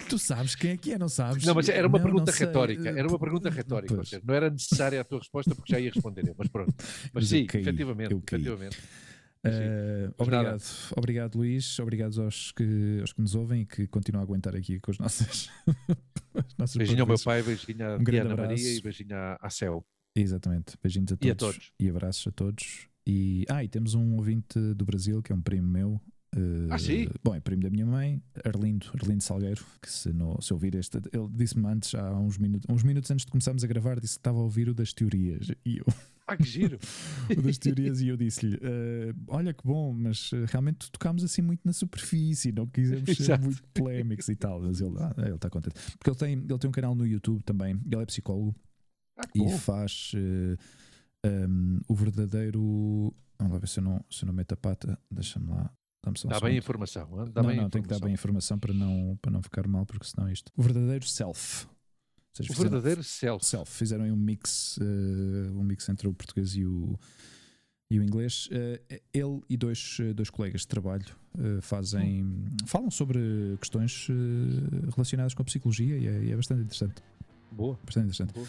tu sabes quem é que é, não sabes? Não, mas era uma Não, pergunta não retórica. Era uma pergunta retórica. ou Pois. seja, não era necessária a tua resposta porque já ia responder eu, mas pronto. Mas, Mas sim, caí, efetivamente. efetivamente. Nada. obrigado, obrigado Luís, obrigado aos que, aos que nos ouvem e que continuam a aguentar aqui com as nossas. as nossas Beijinho ao meu pai, beijinho à Um Diana abraço. Maria e beijinho à, à Céu. Exatamente, beijinhos a todos, E a todos. e abraços a todos. E, ah, e temos um ouvinte do Brasil que é um primo meu. Eh, Ah, sim? Bom, é primo da minha mãe, Arlindo, Arlindo Salgueiro, que se, não, se ouvir este. Ele disse-me antes, há uns minutos, uns minutos antes de começarmos a gravar, disse que estava a ouvir o das teorias. E eu, Ah, que giro! o das teorias, e eu disse-lhe: eh, Olha que bom, mas eh, realmente tocámos assim muito na superfície, não quisemos ser Exato. muito polémicos e tal. Mas ele ah, ele está contente. Porque ele tem, ele tem um canal no YouTube também, ele é psicólogo Ah, e bom. faz eh, um, o verdadeiro. Vamos lá ver se eu não, se eu não meto a pata. Deixa-me lá. Só um Dá bem a informação. Dá não, bem não, tem que dar bem a informação. para não, para não ficar mal, porque senão isto. O verdadeiro self. Seja, O fizeram- verdadeiro Celso. self. Fizeram aí um mix, eh, um mix entre o português e o, e o inglês. Eh, ele e dois, dois colegas de trabalho eh, fazem, falam sobre questões relacionadas com a psicologia e é, e é bastante interessante. Boa. Bastante interessante. Boa.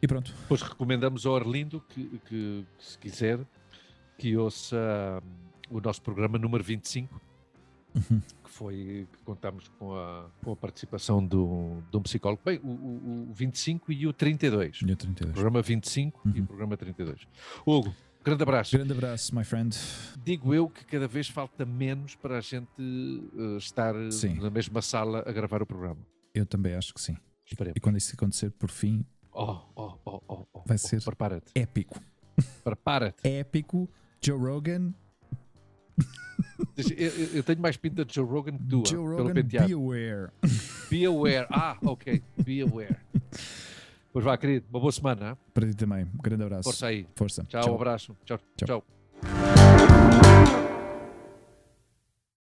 E pronto, Depois recomendamos ao Arlindo que, que, que, se quiser, que ouça hum, o nosso programa número 25, Uhum. que foi que contámos com a, com a participação do, de um psicólogo. Bem, o, o, o 25 e o 32. dia 32. Programa 25 e Uhum. o programa 32. Hugo, grande abraço. Grande abraço, my friend. Digo eu que cada vez falta menos para a gente eh, estar Sim. na mesma sala a gravar o programa. Eu também acho que sim. Esperemos. E quando isso acontecer, por fim, Oh, oh, oh, oh, Vai oh, ser- épico. Prepara-te. Épico. Joe Rogan. Eu, eu- tenho mais pinta de Joe Rogan que tu, ah, Joe pelo Rogan, penteado. be aware. Be aware. Ah, ok. Be aware. Pois vá, querido. Uma boa semana. ah? Para ti também. Um grande abraço. Força aí. Força. Tchau, um abraço. Tchau, Tchau. tchau.